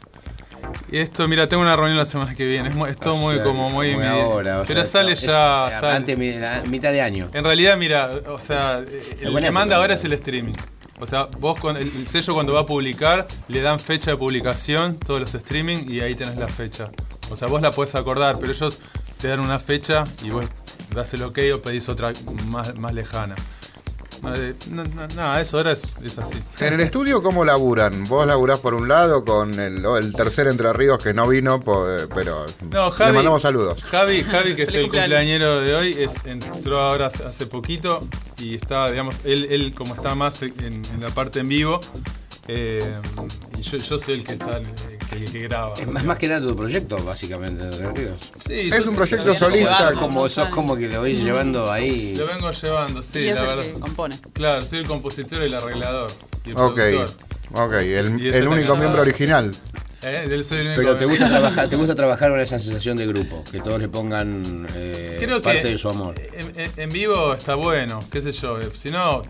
Y esto, mira, tengo una reunión la semana que viene. Es, es todo O muy sea, como muy. ahora, o pero sea, sale ya. sale. Antes, la mitad de año. En realidad, mira, o sea, el buena que manda ahora es el streaming. O sea, vos con el, el sello cuando va a publicar, le dan fecha de publicación, todos los streaming, y ahí tenés la fecha. O sea, vos la podés acordar, pero ellos te dan una fecha y vos das el ok o pedís otra más, más lejana. Eh, no, no, no, eso ahora es, es así. En el estudio, ¿cómo laburan? Vos laburás por un lado con el, tercer Entre Ríos que no vino, eh, pero No, le Javi- mandamos saludos. Javi, Javi, que es el cumpleaños. cumpleañero de hoy, es, entró ahora hace hace poquito y está, digamos, él, él como está más en, en la parte en vivo, eh, y yo, yo soy el que está, el que, el que graba. Es más, más que nada tu proyecto, básicamente, de Ríos. Sí, Es un proyecto solista. como, sos como que lo vais llevando ahí. Lo vengo llevando, sí, y es la el verdad. que compone. Claro, soy el compositor y el arreglador. Y el Ok, productor. ok, el, el único miembro original. Eh, él soy el único Pero te gusta trabajar, te gusta trabajar con esa sensación de grupo, que todos le pongan eh, Creo parte que de su amor. En, vivo está bueno, qué sé yo. eh, Si no,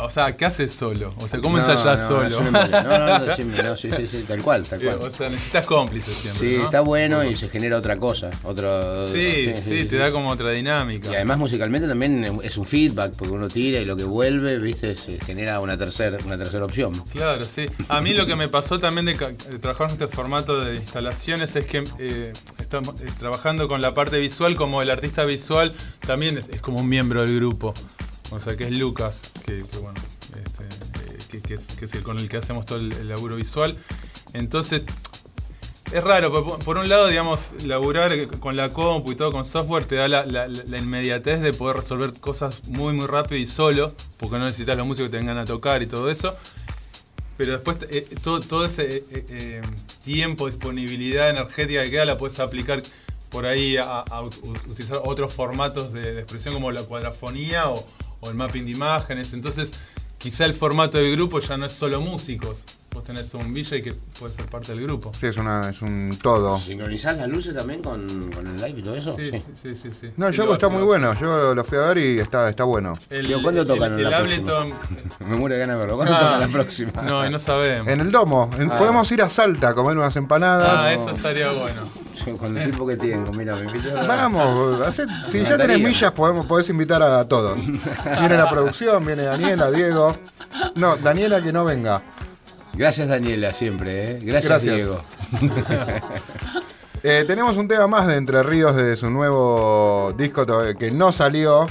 o sea, ¿qué haces solo? O sea, ¿cómo No, ensayás no, solo? No, no, no, sí, sí, sí, tal cual, tal cual. o sea, necesitas cómplices siempre. Sí, está bueno y se genera otra cosa, otro. Sí, sí, te da como otra dinámica. Y además musicalmente también es un feedback, porque uno tira y lo que vuelve, viste, se genera una tercera, una tercera opción. Claro, sí. A mí lo que me pasó también de trabajar en este formato de instalaciones es que eh, estamos eh, trabajando con la parte visual, como el artista visual también es, es como un miembro del grupo. O sea, que es Lucas, que, que bueno, este, eh, que, que es, que es el con el que hacemos todo el, el laburo visual. Entonces, es raro, por, por un lado, digamos, laburar con la compu y todo con software te da la, la- la inmediatez de poder resolver cosas muy, muy rápido y solo, porque no necesitas los músicos que te vengan a tocar y todo eso. Pero después eh, todo, todo ese eh, eh, tiempo, disponibilidad energética que queda la puedes aplicar por ahí a, a ut- utilizar otros formatos de, de expresión como la cuadrafonía o, o el mapping de imágenes. Entonces, quizá el formato del grupo ya no es solo músicos. Vos tenés un DJ que puede ser parte del grupo. Sí, es, una, es un todo. ¿Sincronizás las luces también con, con el live y todo eso? Sí, sí, sí, sí. sí. No, yo está muy bueno. Yo lo fui a ver y está, está bueno. El, Digo, ¿cuándo tocan el, en el la próxima? Ableton. Me muero de ganas de verlo. ¿Cuándo Ah, toca la próxima? No, y no sabemos. En el domo. En- Ah. Podemos ir a Salta a comer unas empanadas. Ah, eso estaría bueno. Con el tipo que tengo, mira, me invitó a- Vamos, si Me ya tenés millas, podemos, podés invitar a todos. Viene la producción, viene Daniela, Diego. No, Daniela que no venga. Gracias Daniela, siempre, ¿eh? Gracias, Gracias. Diego. Eh, tenemos un tema más de Entre Ríos de su nuevo disco to- que no salió.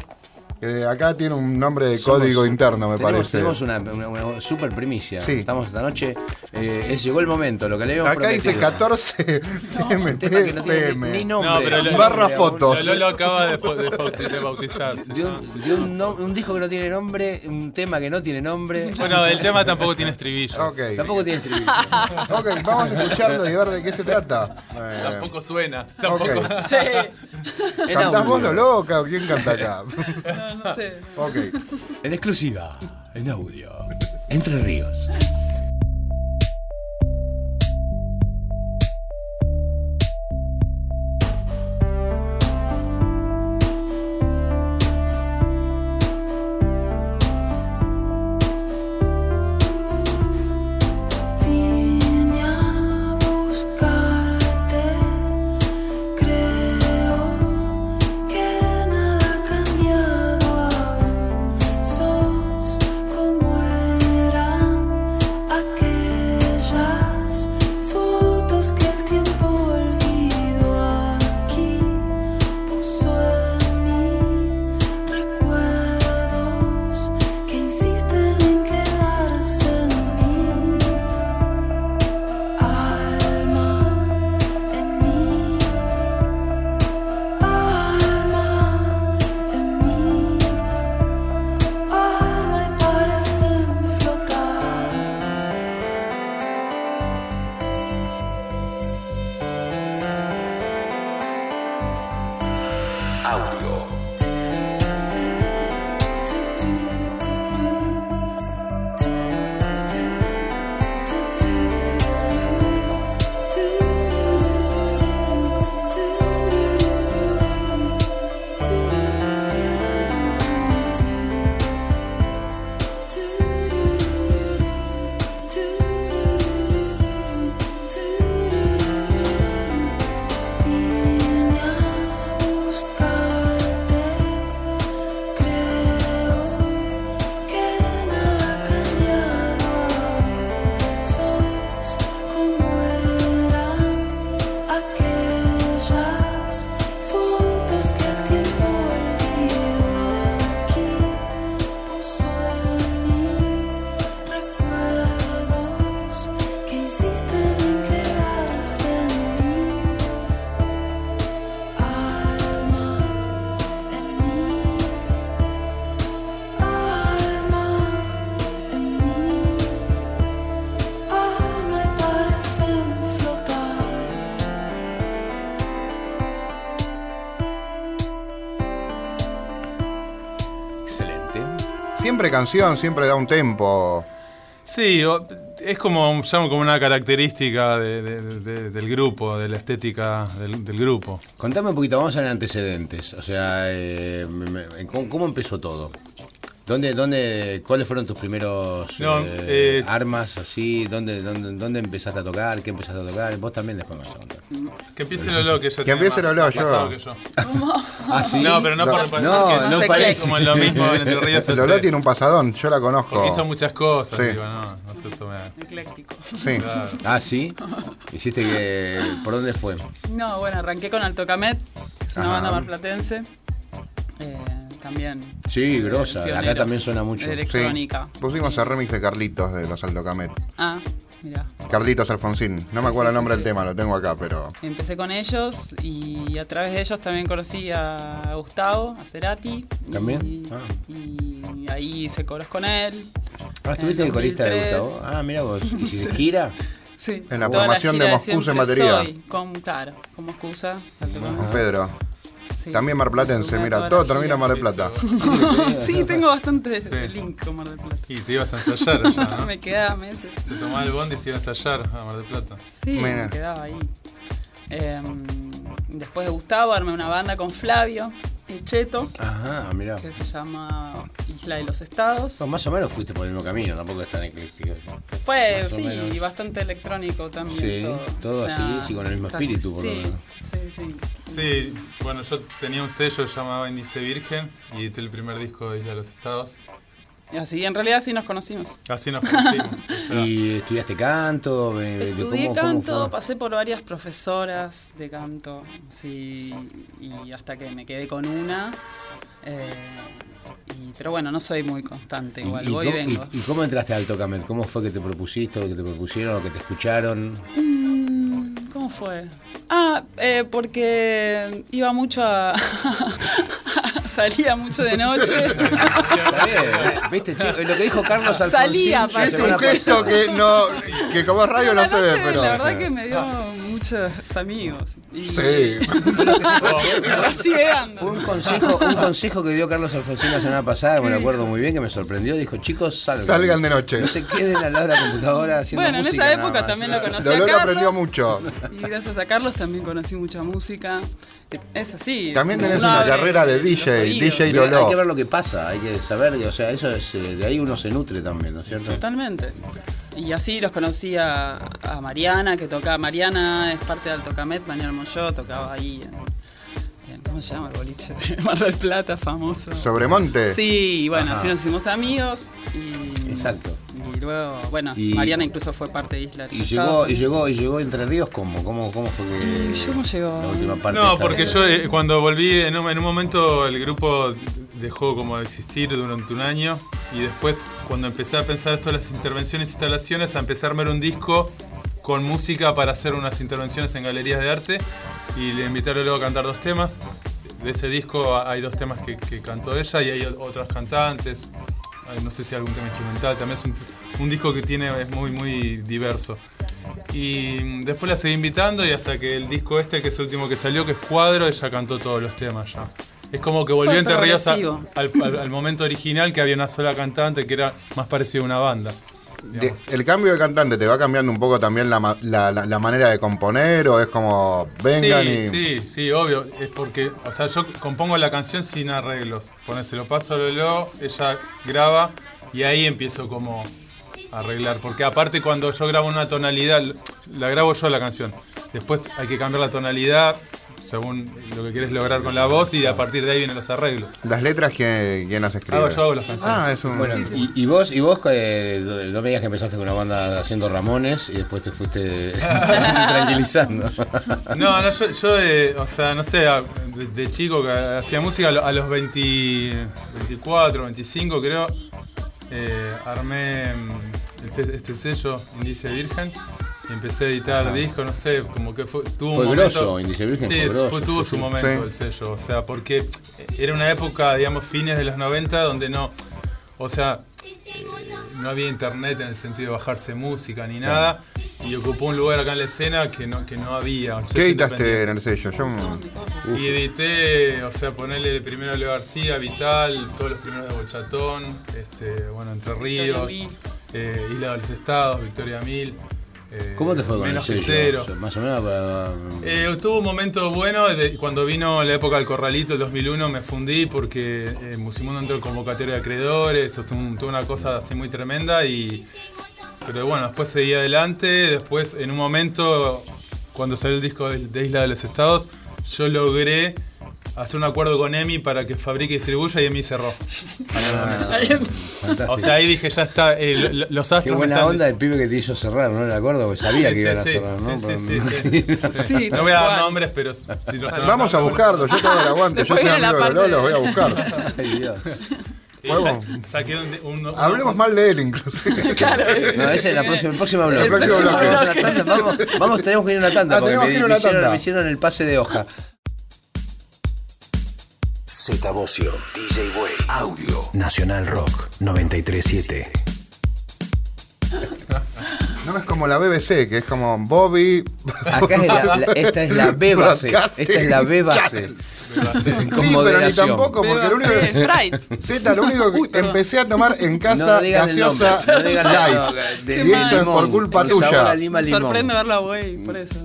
Que acá tiene un nombre de Somos- código interno, me tenemos, parece. Tenemos una, una- una super primicia. Sí. Estamos esta noche. eh, es- llegó el momento, lo que le habíamos Acá dice prometido. 14 Un tema que no tiene ni- ni nombre. No, pero lo- Barra fotos. Lo, lo acaba de, de bauti- de bautizar. De un, de un nom- un disco que no tiene nombre, un tema que no tiene nombre. Bueno, el tema tampoco tiene estribillo. Ok. Tampoco tiene estribillo. Ok, vamos a escucharlo y ver de qué se trata. Eh, Tampoco suena. Tampoco. ok. Che, En ¿Cantás vos lo loca o quién canta acá? No sé. ok. En exclusiva, en audio. Entre Ríos. Siempre canción, siempre da un tempo. Sí, es como, como una característica de- de- de- del grupo, de la estética del, del grupo. Contame un poquito, vamos a ver antecedentes. O sea, eh, me- me- ¿cómo, cómo empezó todo? ¿Dónde, dónde, ¿Cuáles fueron tus primeros No, eh, eh, armas así? ¿Dónde, dónde, ¿Dónde empezaste a tocar? ¿Qué empezaste a tocar? Vos también después me vas a contar. Que empiece Lolo, que ya Que empiece más- Lolo, más yo. que yo. ¿Ah, sí? No, pero no, No, por no, porque no es parece. como lo mismo en Entre Ríos. Lolo hace- tiene un pasadón, yo la conozco. Porque hizo muchas cosas, Sí. digo, no, no se tome. Ecléctico. Sí. Claro. Ah, sí. Hiciste que. ¿Por dónde fue? No, bueno, arranqué con Alto Camet, que es una Ajá. banda marplatense. Eh, también. Sí, grosa. Acá también suena mucho. de Sí. electrónica. Pusimos el remix de Carlitos de los Alto Camet. Ah, mira. Carlitos Alfonsín. No me acuerdo sí, el nombre sí, del sí. tema, lo tengo acá, pero. Empecé con ellos y a través de ellos también conocí a Gustavo, a Cerati. ¿También? Y, Ah. y ahí hice coros con él. Ah, ¿estuviste En de corista de 2003. Gustavo? Ah, mira vos. ¿Y si de gira? Sí. En la Toda formación de gira Moscú en batería. Soy, con, claro, como excusa. Alto Con. Pedro. Sí. También marplatense, mira, todo termina en. Mar del Plata. sí, tengo bastante Sí. link con Mar del Plata. Y te ibas a ensayar allá, ¿no? me quedaba meses. Te tomaba el bondi y se iba a ensayar a Mar del Plata. Sí, Mira. me quedaba ahí. Em, después de Gustavo armé una banda con Flavio y Cheto, Ajá, mira. que se llama Isla de los Estados. No, más o menos fuiste por el mismo camino, tampoco es tan ecléctico. Fue, más sí, bastante electrónico también. Sí, todo, todo O sea, así, sí, con el mismo casi- espíritu, por lo menos. Sí, sí. Sí, bueno, yo tenía un sello llamado Índice Virgen y edité el primer disco de Isla de los Estados. Y así, en realidad sí nos conocimos. Así nos conocimos. O sea, ¿Y estudiaste canto? Eh, Estudié cómo- cómo canto, fue? pasé por varias profesoras de canto, sí, y hasta que me quedé con una. eh, y- pero bueno, no soy muy constante, igual ¿Y, y voy y cómo, vengo. y- y cómo entraste al Tocamet? ¿Cómo fue que te propusiste, lo que te propusieron, lo que te escucharon? Mm, ¿Cómo fue? Ah, eh, porque iba mucho a... salía mucho de noche. Está bien. ¿viste, chico? Lo que dijo Carlos Alfonsín Salía. Es un gesto que no. que como es radio no Una se ve, pero. La verdad que me dio muchos amigos. Y Sí. Así de ando. Fue un consejo, un consejo que dio Carlos Alfonsín la semana pasada, me lo acuerdo muy bien, que me sorprendió. Dijo, chicos, salgan. Salgan de noche. No se queden al lado de la computadora haciendo Bueno, en esa época también lo conocí a Dolor Carlos. aprendió mucho. Y gracias a Carlos también conocí mucha música. Es así. También tenés una carrera de DJ. DJ Mira, Lolo. Hay que ver lo que pasa, hay que saber, o sea, eso es, eh, de ahí uno se nutre también, ¿no es cierto? Totalmente. Y así los conocí a, a Mariana, que tocaba. Mariana es parte de Alto Camet, Mariana Monlló, tocaba ahí en, en- ¿Cómo se llama el boliche? Mar del Plata, famoso. Sobremonte. Sí, y bueno, Ajá. así nos hicimos amigos. Y, Exacto. Y luego, bueno, Y- Mariana incluso fue parte de Isla Y llegó, y llegó, y llegó Entre Ríos, ¿cómo? ¿Cómo, cómo fue que ¿Y cómo llegó? la última parte? No, porque yo eh, cuando volví, en un, en un momento el grupo dejó como de existir durante un año y después cuando empecé a pensar esto de las intervenciones e instalaciones, a empezar a armar un disco con música para hacer unas intervenciones en galerías de arte y le invitaron luego a cantar dos temas. De ese disco hay dos temas que, que cantó ella y hay otras cantantes. No sé si algún tema instrumental, también es un, un disco que tiene, es muy, muy diverso. Y después la seguí invitando y hasta que el disco este, que es el último que salió, que es Cuadro, ella cantó todos los temas ya. Es como que volvió Entre Ríos al, al- al momento original, que había una sola cantante, que era más parecido a una banda. Digamos. ¿El cambio de cantante te va cambiando un poco también la, la- manera de componer o es como vengan sí, y. sí, sí, obvio. Es porque, o sea, yo compongo la canción sin arreglos. Pones, se lo paso a Lolo, ella graba y ahí empiezo como a arreglar. Porque aparte cuando yo grabo una tonalidad, la grabo yo la canción. Después hay que cambiar la tonalidad según lo que quieres lograr con la voz y a partir de ahí vienen los arreglos. Las letras, ¿quién, quién las escribe? Hago yo hago las canciones. Ah, es un. Bueno, y, y vos, y vos eh, no me digas que empezaste con una banda haciendo Ramones y después te fuiste tranquilizando. No, no, yo, yo, eh, o sea, no sé, de, de chico que hacía música, a lo- a los 20, 24, 25 creo, eh, armé mm, este, este sello, Índice Virgen, empecé a editar Ajá. discos, no sé, como que fue, tuvo Fue un momento... Virgen sí, fue grosso, fue- tuvo sí, su sí. momento Sí. el sello, o sea, porque era una época, digamos, fines de los 90, donde no, o sea, eh, no había internet en el sentido de bajarse música ni nada. y ocupó un lugar acá en la escena que no, que no había. ¿Qué editaste en el sello? Yo, Y edité, o sea, ponerle primero a Leo García, Vital, todos los primeros de Bolchatón, este, bueno, Entre Ríos, eh, Isla de los Estados, Victoria Mil. Eh, ¿Cómo te fue con Menos el que sello? cero. Más o menos para... Eh, tuvo un momento bueno de- cuando vino la época del Corralito, el 2001, me fundí porque eh, Musimundo entró en convocatoria de acreedores, tuvo una cosa así muy tremenda y... Pero bueno, después seguí adelante, después en un momento, cuando salió el disco de, de Isla de los Estados, yo logré hacer un acuerdo con EMI para que fabrique y distribuya y EMI cerró. Fantástico. O sea, ahí dije, ya está, eh, lo- lo- los astros Qué buena están- onda el pibe que te hizo cerrar, ¿no? ¿Le acuerdo? Porque sabía Sí, que sí, iban a cerrar, ¿no? sí, sí, Pero- sí, sí, sí. Sí, No voy a dar nombres, pero si los Vamos a buscarlo, yo tengo el aguante. Yo Después soy viene la amigo de Lolo, los voy a buscar. Ay, Dios. Sa- un, un- Hablemos mal de él, inclusive. Claro. No, ese es la próxima, el próximo bloque. El próximo Vamos, bloque. vamos, vamos, tenemos que ir a una tanda Ah, porque tenemos me, que ir a me una hicieron, tanda. me hicieron el pase de hoja. Z Bocio, DJ Way. Audio. Nacional Rock 937. No es como la BBC, que es como Bobby. Acá es la, la- esta es la B base. Esta es la B base. Con Sí, pero ni moderación. tampoco, porque lo único que. Sprite. Z, lo único que empecé a tomar en casa no digan el nombre. gaseosa No light. de- Y esto es limón, por culpa el sabor tuya. a lima, Me limón. sorprende verlo a Way, por eso.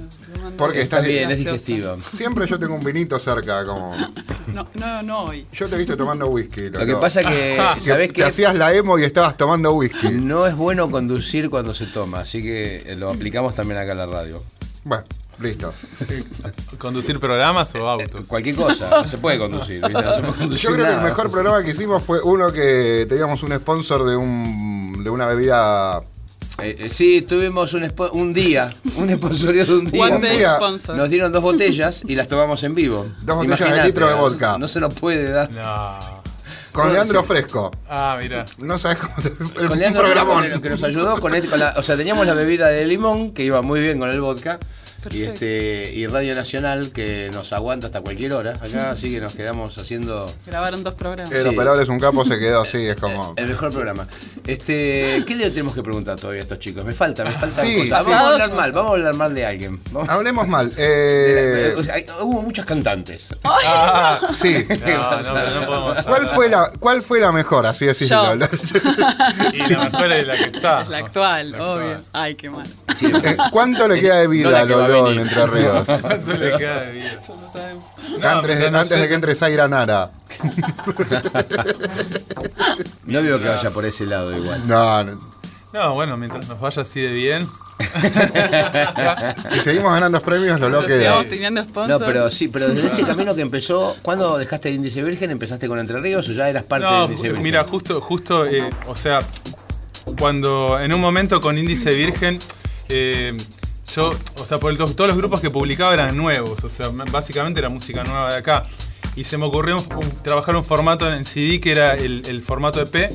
Porque Está estás bien, es digestivo. Siempre yo tengo un vinito cerca, como. No, no, no hoy. Yo te he visto tomando whisky. Lo que pasa que, que ¿sabés te hacías la emo y estabas tomando whisky. No es bueno conducir cuando se toma, así que eh, lo aplicamos también acá en la radio. Bueno, listo. ¿Conducir programas o autos? Cualquier cosa, no se puede conducir. ¿viste? No se puede conducir Yo creo que el mejor programa que hicimos fue uno que teníamos un sponsor de un de una bebida. Eh, eh, sí, tuvimos un, un día, un sponsorio de un día. One Day Sponsor. Nos dieron dos botellas y las tomamos en vivo. Dos botellas de litro de vodka. No se nos puede dar. No. Con Leandro sí. Fresco. Ah, mira. No sabes cómo te. el- Con Leandro. Ramón, que nos ayudó con, este- con la, o sea, teníamos la bebida de limón que iba muy bien con el vodka y este y Radio Nacional que nos aguanta hasta cualquier hora acá, así que nos quedamos haciendo Grabaron dos programas. El Sí. operador es un capo, se quedó así, es como. el mejor programa. Este, ¿qué le tenemos que preguntar todavía a estos chicos? Me falta, me faltan Sí, cosas. sí. Vamos a hablar mal, vamos a hablar mal de alguien. Vamos- Hablemos mal. Eh, la- o sea, hay- hubo muchas cantantes. Ah, sí. no, no, pero no podemos. ¿Cuál fue la, cuál fue la mejor? Así decirlo. Yo. Y la mejor es la que está. Es la actual, La obvio. actual. Ay, qué mal. Eh, ¿Cuánto le queda de vida a venir. Entre Ríos? ¿Cuánto le queda de vida? Eso no sabemos. No, antes de, pero no antes sé. de que entre Zaira Nara. No veo que vaya por ese lado igual. No, no. No, bueno, mientras nos vaya así de bien. Si seguimos ganando premios, Lolo queda. Sigamos teniendo sponsors. No, pero sí, pero desde este camino que empezó, ¿cuándo dejaste el índice virgen? ¿Empezaste con Entre Ríos o ya eras parte No, del índice virgen? mira, justo, justo, eh, o sea, cuando en un momento con Índice Virgen, eh, yo, o sea, por el- todos los grupos que publicaba eran nuevos, o sea, básicamente era música nueva de acá. Y se me ocurrió trabajar un formato en CD que era el, el formato EP,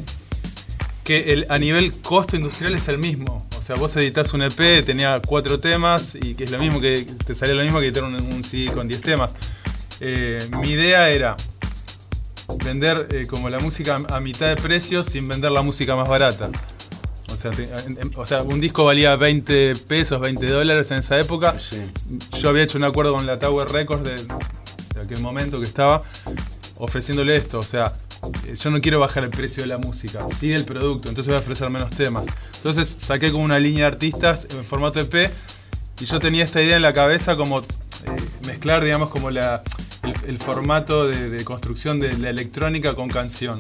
que el, a nivel costo industrial es el mismo. O sea, vos editas un EP, tenía cuatro temas y que es lo mismo que te salía lo mismo que editar un, un CD con 10 temas. Eh, mi idea era vender eh, como la música a mitad de precio sin vender la música más barata. O sea, te- en- en- o sea, un disco valía 20 pesos, 20 dólares en esa época. Sí. Yo había hecho un acuerdo con la Tower Records de, de aquel momento que estaba ofreciéndole esto. O sea, eh, yo no quiero bajar el precio de la música, sí del producto, entonces voy a ofrecer menos temas. Entonces saqué como una línea de artistas en formato EP y yo tenía esta idea en la cabeza como eh, mezclar, digamos, como la, el, el formato de, de construcción de la electrónica con canción.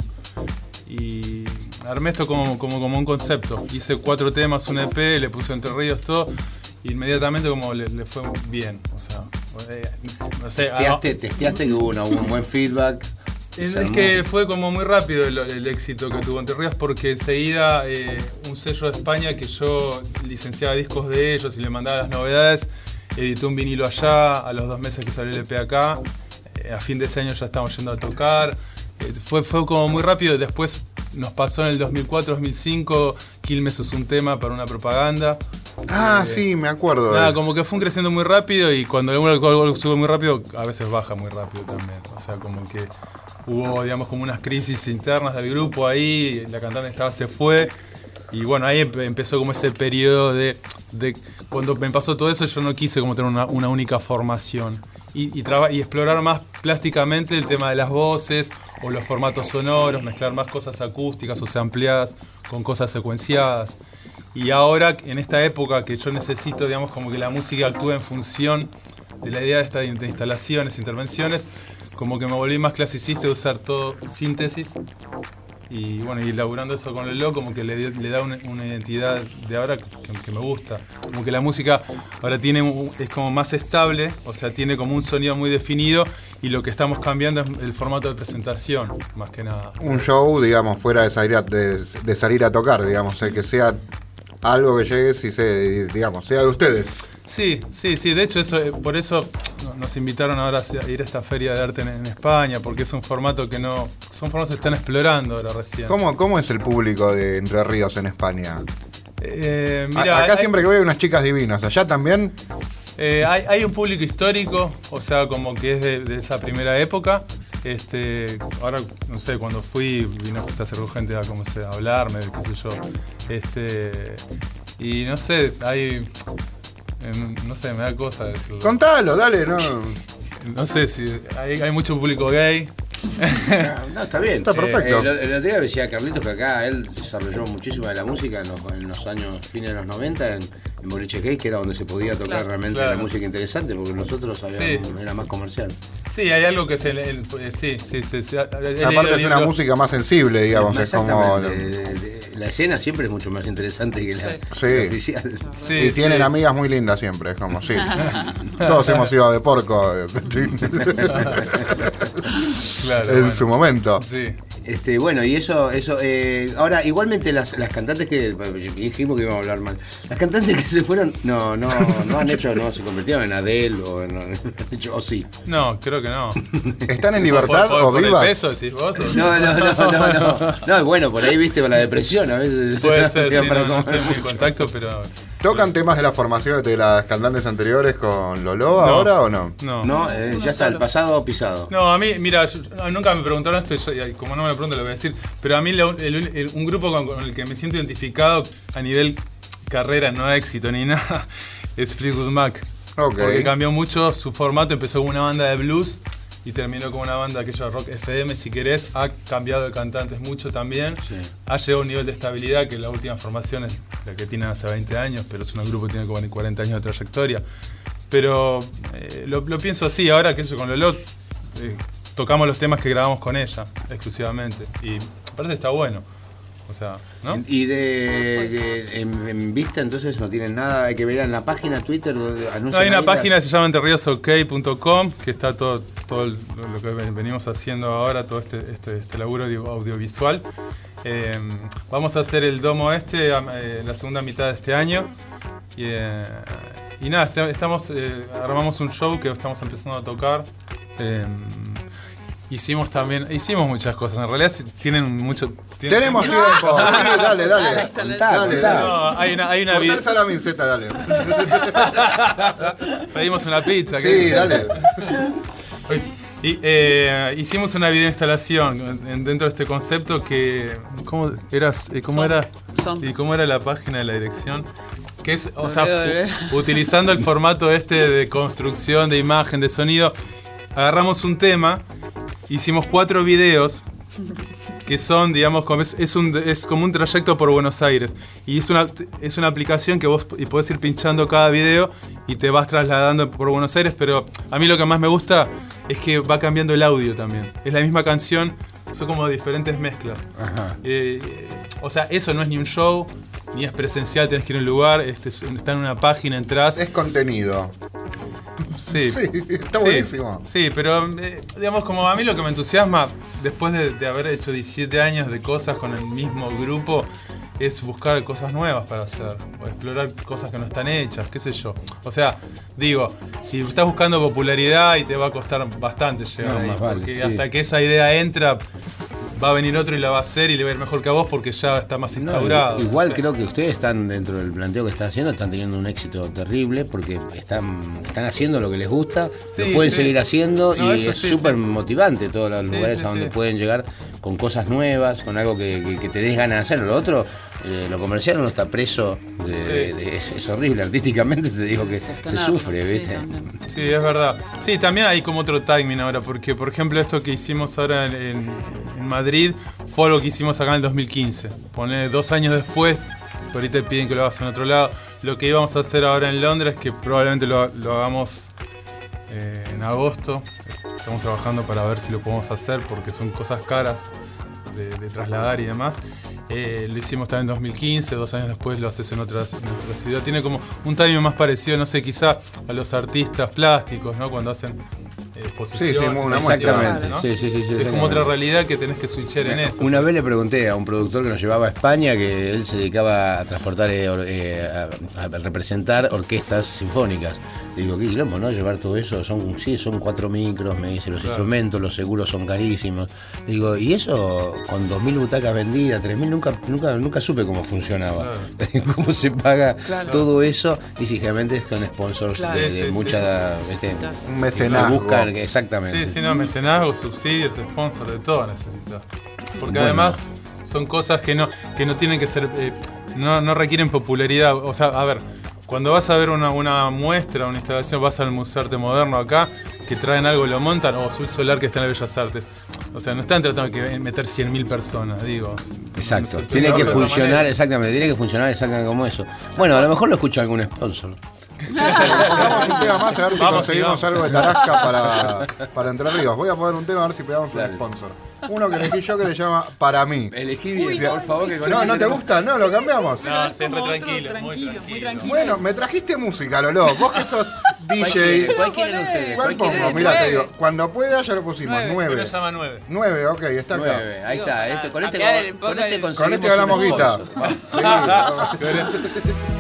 Y armé esto como, como, como un concepto. Hice cuatro temas, un EP, le puse Entre Ríos, todo. Y inmediatamente como le, le fue bien. O sea, eh, no sé, ah, Testeaste, testeaste que hubo un buen feedback. es, que fue como muy rápido el, el éxito que tuvo Entre Ríos porque enseguida eh, un sello de España que yo licenciaba discos de ellos y le mandaba las novedades, editó un vinilo allá, a los dos meses que salió el EP acá, eh, a fin de ese año ya estamos yendo a tocar, eh, fue, fue como muy rápido, después nos pasó en el 2004-2005, Quilmes usó un tema para una propaganda. Ah, Eh, sí, me acuerdo. Nada, como que fue creciendo muy rápido y cuando algo, sube muy rápido, a veces baja muy rápido también. O sea, como que hubo, digamos, como unas crisis internas del grupo ahí, la cantante estaba, se fue Y bueno, ahí empe- empezó como ese periodo de, de- Cuando me pasó todo eso, yo no quise como tener una, una única formación. Y, y, y explorar más plásticamente el tema de las voces o los formatos sonoros, mezclar más cosas acústicas o ampliadas con cosas secuenciadas. Y ahora, en esta época que yo necesito, digamos, como que la música actúe en función de la idea de estas de instalaciones, intervenciones, como que me volví más clasicista de usar todo síntesis. Y bueno, y laburando eso con Lelo, como que le, le da una, identidad de ahora que, me gusta. Como que la música ahora tiene es como más estable, o sea, tiene como un sonido muy definido y lo que estamos cambiando es el formato de presentación, más que nada. Un show, digamos, fuera de salir a, de, de salir a tocar, digamos, eh, que sea algo que llegue y se, digamos, sea de ustedes. Sí, sí, sí. De hecho, eso, eh, por eso no- nos invitaron ahora a ir a esta feria de arte en, en España, porque es un formato que no. Son formatos que están explorando ahora recién. ¿Cómo, ¿Cómo es el público de Entre Ríos en España? Eh, A- mira, Acá hay- siempre que veo hay unas chicas divinas, allá también. Eh, hay, hay un público histórico, o sea, como que es de, de esa primera época. Este, ahora, no sé, cuando fui, vino a acercó gente a, como a hablarme, qué sé yo. Este, y no sé, hay. No sé, me da cosa decirlo. Contalo, dale, no. No sé si hay, hay mucho público gay. No, está bien. Está perfecto. Eh, el, el otro día decía Carlitos que acá él desarrolló muchísimo de la música en los, en los años, fines de los 90, en, en Boliche Gay, que era donde se podía tocar Claro. realmente Claro. la música interesante, porque nosotros habíamos, Sí. era más comercial. Sí, hay algo que es el. el- eh, sí, sí, sí. sí. He leído Aparte es una música más sensible, digamos, es como... Exactamente. De- de- la escena siempre es mucho más interesante que la, la oficial. Sí, y tienen sí. amigas muy lindas siempre, es como, sí. Todos hemos ido a de porco Claro, en bueno. su momento. Sí. Este, bueno, y eso, eso, eh, ahora igualmente las, las cantantes que dijimos que íbamos a hablar mal, las cantantes que se fueron, no, no, no han hecho, no se convirtieron en Adele o en, o sí. No, creo que no. ¿Están en libertad ¿Por, por- o por vivas? el peso decís vos? o- No, no, no, no, no. No, bueno, por ahí viste con la depresión a veces. Puede ser, sí, no, no comer. estoy muy en contacto, pero. ¿Tocan temas de la formación de las cantantes anteriores con Lolo No. ahora o no? No. No, eh, ya está, el pasado pisado. No, a mí, mira, yo- a- nunca me preguntaron esto y, como no me lo pregunto lo voy a decir, pero a mí la- el- el- un grupo con, con el que me siento identificado a nivel carrera, no éxito ni nada, es Fleetwood Mac. Ok. Porque cambió mucho su formato, empezó como una banda de blues y terminó como una banda aquello rock FM, si querés, ha cambiado de cantantes mucho también, Sí. ha llegado a un nivel de estabilidad que la última formación es la que tienen hace 20 años, pero es un grupo que tiene como 40 años de trayectoria. Pero eh, lo, lo pienso así, ahora que eso con Lolo, eh, tocamos los temas que grabamos con ella, exclusivamente. Y aparte está bueno. O sea, ¿no? Y de, de- en, en vista entonces no tienen nada, hay que ver en la página Twitter donde No, hay una página que se llama enterriosok.com que está todo, todo lo que ven- venimos haciendo ahora, todo este, este, este laburo audio- audiovisual. Eh, vamos a hacer el domo este eh, la segunda mitad de este año. Y, eh, y nada, est- estamos, eh, armamos un show que estamos empezando a tocar. Hicimos también, hicimos muchas cosas. En realidad tienen mucho. tienen- Tenemos tiempo. Sí, dale, dale. Dale, dale. No, hay una, hay una salami, Z, dale. Pedimos una pizza. Sí, ¿qué? dale. Y, eh, hicimos una videoinstalación en- dentro de este concepto que. ¿Cómo, eras, eh, cómo era? ¿Y cómo era la página de la dirección? Que es, o sea, utilizando el formato este de construcción, de imagen, de sonido, agarramos un tema, hicimos cuatro videos que son, digamos, como es, es un, es como un trayecto por Buenos Aires. Y es una, es una aplicación que vos y podés ir pinchando cada video y te vas trasladando por Buenos Aires, pero a mí lo que más me gusta es que va cambiando el audio también. Es la misma canción, son como diferentes mezclas. Ajá. Eh, o sea, eso no es ni un show, ni es presencial, tenés que ir a un lugar, este, es- está en una página, entras. Es contenido. Sí, Sí, está Sí, buenísimo. Sí, pero eh, digamos, como a mí lo que me entusiasma, después de, de haber hecho 17 años de cosas con el mismo grupo, es buscar cosas nuevas para hacer, o explorar cosas que no están hechas, qué sé yo. O sea, digo, si estás buscando popularidad y te va a costar bastante llegar No, ahí, más vale, porque sí. hasta que esa idea entra, va a venir otro y la va a hacer y le va a ir mejor que a vos porque ya está más No, instaurado. igual O sea, creo que ustedes están dentro del planteo que están haciendo, están teniendo un éxito terrible porque están, están haciendo lo que les gusta, Sí, lo pueden sí. seguir haciendo No, y es súper sí. motivante todos los lugares a donde pueden llegar con cosas nuevas, con algo que, que- que te des ganas de hacerlo. Lo otro, eh, lo comercial uno está preso. de- Sí. de- es horrible, artísticamente te digo que se sufre, sí, ¿viste? también. Sí, es verdad. Sí, también hay como otro timing ahora, porque por ejemplo esto que hicimos ahora en, Madrid fue algo que hicimos acá en el 2015. Poner dos años después, pero ahorita piden que lo hagas en otro lado. Lo que íbamos a hacer ahora en Londres, que probablemente lo, lo hagamos eh, en agosto. Estamos trabajando para ver si lo podemos hacer, porque son cosas caras de, trasladar y demás. Eh, lo hicimos también en 2015, dos años después lo haces en otra, en otra ciudad. Tiene como un timing más parecido, no sé, quizá a los artistas plásticos, ¿no? Cuando hacen eh, exposiciones. Sí, sí, una muestra. Exactamente, ¿no? sí, sí, sí, sí, Es como otra realidad que tenés que switchar en eso. Una vez le pregunté a un productor que nos llevaba a España que él se dedicaba a transportar, eh, eh, a, a representar orquestas sinfónicas. Le digo, qué quilombo, ¿no? Llevar todo eso. Son, sí, son cuatro micros, me dice, los Claro. instrumentos, los seguros son carísimos. Le digo, y eso con 2.000 butacas vendidas, 3.000, nunca, nunca, nunca supe cómo funcionaba. cómo se paga Claro. todo eso. Y si generalmente es con sponsors Claro. de, Sí, de sí, mucha... Necesitas. Un mecenazgo. Que- exactamente. Sí, sí, no, mecenazgo, subsidios, sponsor, de todo necesitas. Porque Bueno. además son cosas que no, que no tienen que ser, eh, no, no requieren popularidad. O sea, a ver, cuando vas a ver una, una muestra, una instalación, vas al Museo Arte Moderno acá, que traen algo, lo montan, o Azul Solar que está en las Bellas Artes. O sea, no están tratando de meter 100.000 personas, digo. Exacto, tiene que funcionar, exactamente, tiene que funcionar exactamente como eso. Bueno, a lo mejor lo escucha algún sponsor. Vamos un tema más a ver si Vamos, conseguimos algo de Tarasca para, para Entre Ríos. Voy a poner un tema a ver si pegamos un sponsor. Uno que elegí yo que se llama Para mí. Elegí bien, por favor, que No, ¿no te gusta? No, lo cambiamos. No, siempre tranquilo, muy tranquilo, tranquilo. muy tranquilo. Bueno, me trajiste música, Lolo. Vos que sos DJ. ¿Cuál quieren ustedes? ¿Cuál ¿Cuál quieren pongo? Mirá, te digo. Cuando pueda ya lo pusimos. Nueve. Nueve. llama 9. Nueve, ok, está acá. Nueve, ahí está, este, con, este, con, con este Con este ganamos guita.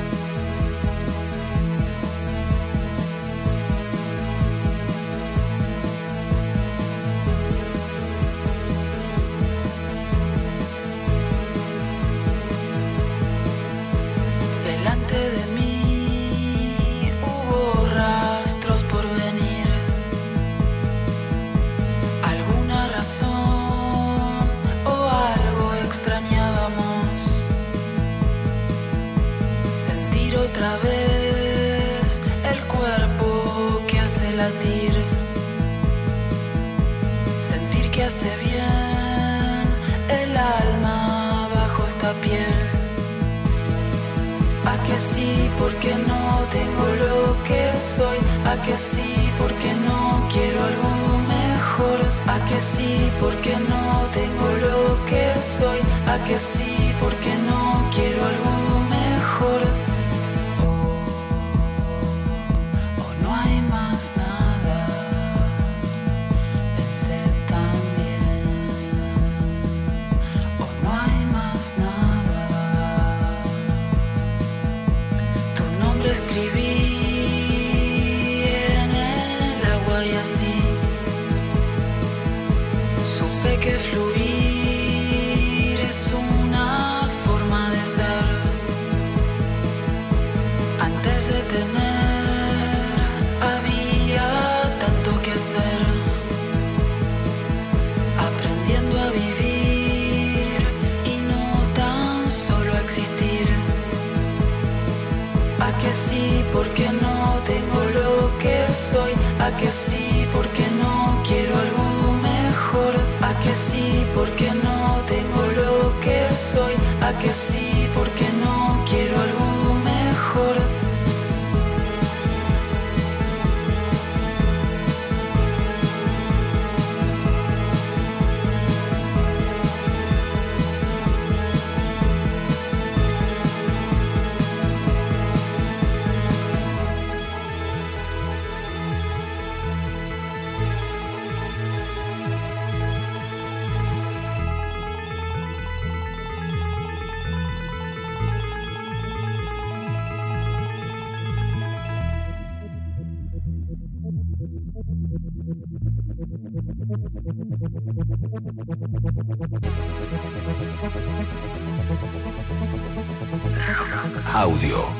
porque no tengo lo que soy. A que sí, porque no quiero algo mejor. A que sí, porque no tengo lo que soy. A que sí, porque no quiero algo porque no tengo lo que soy. A que sí, porque no quiero algo mejor. A que sí, porque no tengo lo que soy. A que sí, porque no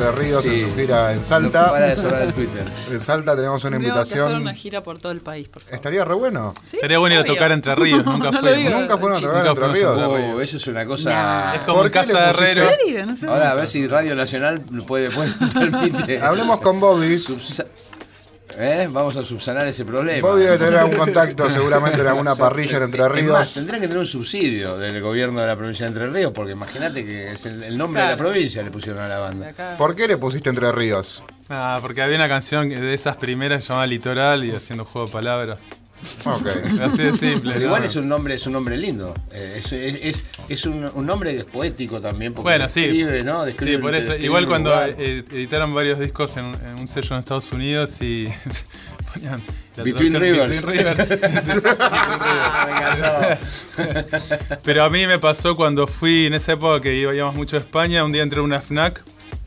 Entre Ríos Sí. en su gira en No Salta. para de sonar el Twitter. En Salta tenemos una Tendríamos que hacer invitación. una gira por todo el país, por favor. Estaría re bueno. ¿Sí? Estaría bueno ir a tocar Entre Ríos, nunca No. Nunca fueron a tocar Entre Ríos. Oh, eso es una cosa. Nah. Es como ¿Por en casa de Herrero. ¿En serio? No sé. Ahora a ver si Radio Nacional puede, puede permite. Hablemos con Bobby. subsa- ¿Eh? Vamos a subsanar ese problema. Bobby debe tener algún contacto seguramente en alguna parrilla en Entre Es más, Ríos. tendrían que tener un subsidio del gobierno de la provincia de Entre Ríos, porque imagínate que es el, el nombre de la provincia le pusieron a la banda. ¿Por qué le pusiste Entre Ríos? Ah, porque había una canción de esas primeras llamada Litoral y haciendo juego de palabras. Ok. Así de simple. Pero ¿no? igual es un nombre, es un nombre lindo. Eh, es, es, es- es un, un nombre que es poético también, porque Bueno, sí. describe, ¿no? Describe- Sí, por eso. Igual cuando lugar. eh, editaron varios discos en, en un sello en Estados Unidos y ponían Between Rivers. Between Rivers. Pero a mí me pasó cuando fui en esa época que íbamos mucho a España, un día entré a una FNAC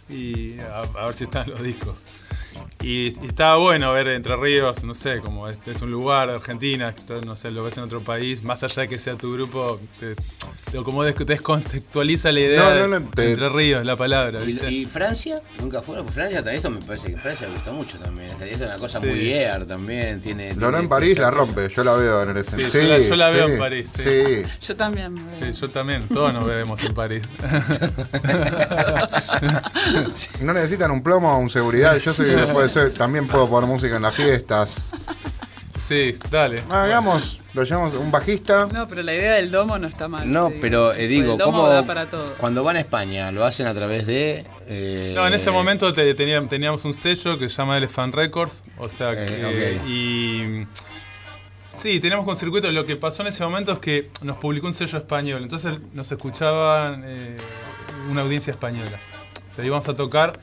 y a, a ver si estaban los discos. Y, y estaba bueno ver Entre Ríos, no sé, como este es un lugar, Argentina, no sé, lo ves en otro país, más allá de que sea tu grupo, te, te- como des- descontextualiza la idea No, no, no, de te- Entre Ríos, la palabra, ¿Y, ¿viste? y Francia? ¿Nunca fueron? Pues Francia, esto me parece que Francia gustó mucho también. Es una cosa Sí. muy air también. Tiene, Lorena tiene en París la rompe, yo la veo en el escenario. Sí, yo la- yo la veo en París, sí. Sí. Yo también. Sí, yo también, todos nos vemos en París. No necesitan un plomo o un seguridad. Yo sé que puede ser, también puedo poner música en las fiestas. Sí, dale. Ah, Hagamos, lo llamamos un bajista. No, pero la idea del domo no está mal. No, pero eh, digo, el domo ¿cómo da para todo. cuando van a España lo hacen a través de... eh, No, en ese momento te- tenía- teníamos un sello que se llama Elephant Records, o sea que... Eh, ok. Y... Sí, teníamos un circuito. Lo que pasó en ese momento es que nos publicó un sello español, entonces nos escuchaba eh, una audiencia española. O sea, íbamos a tocar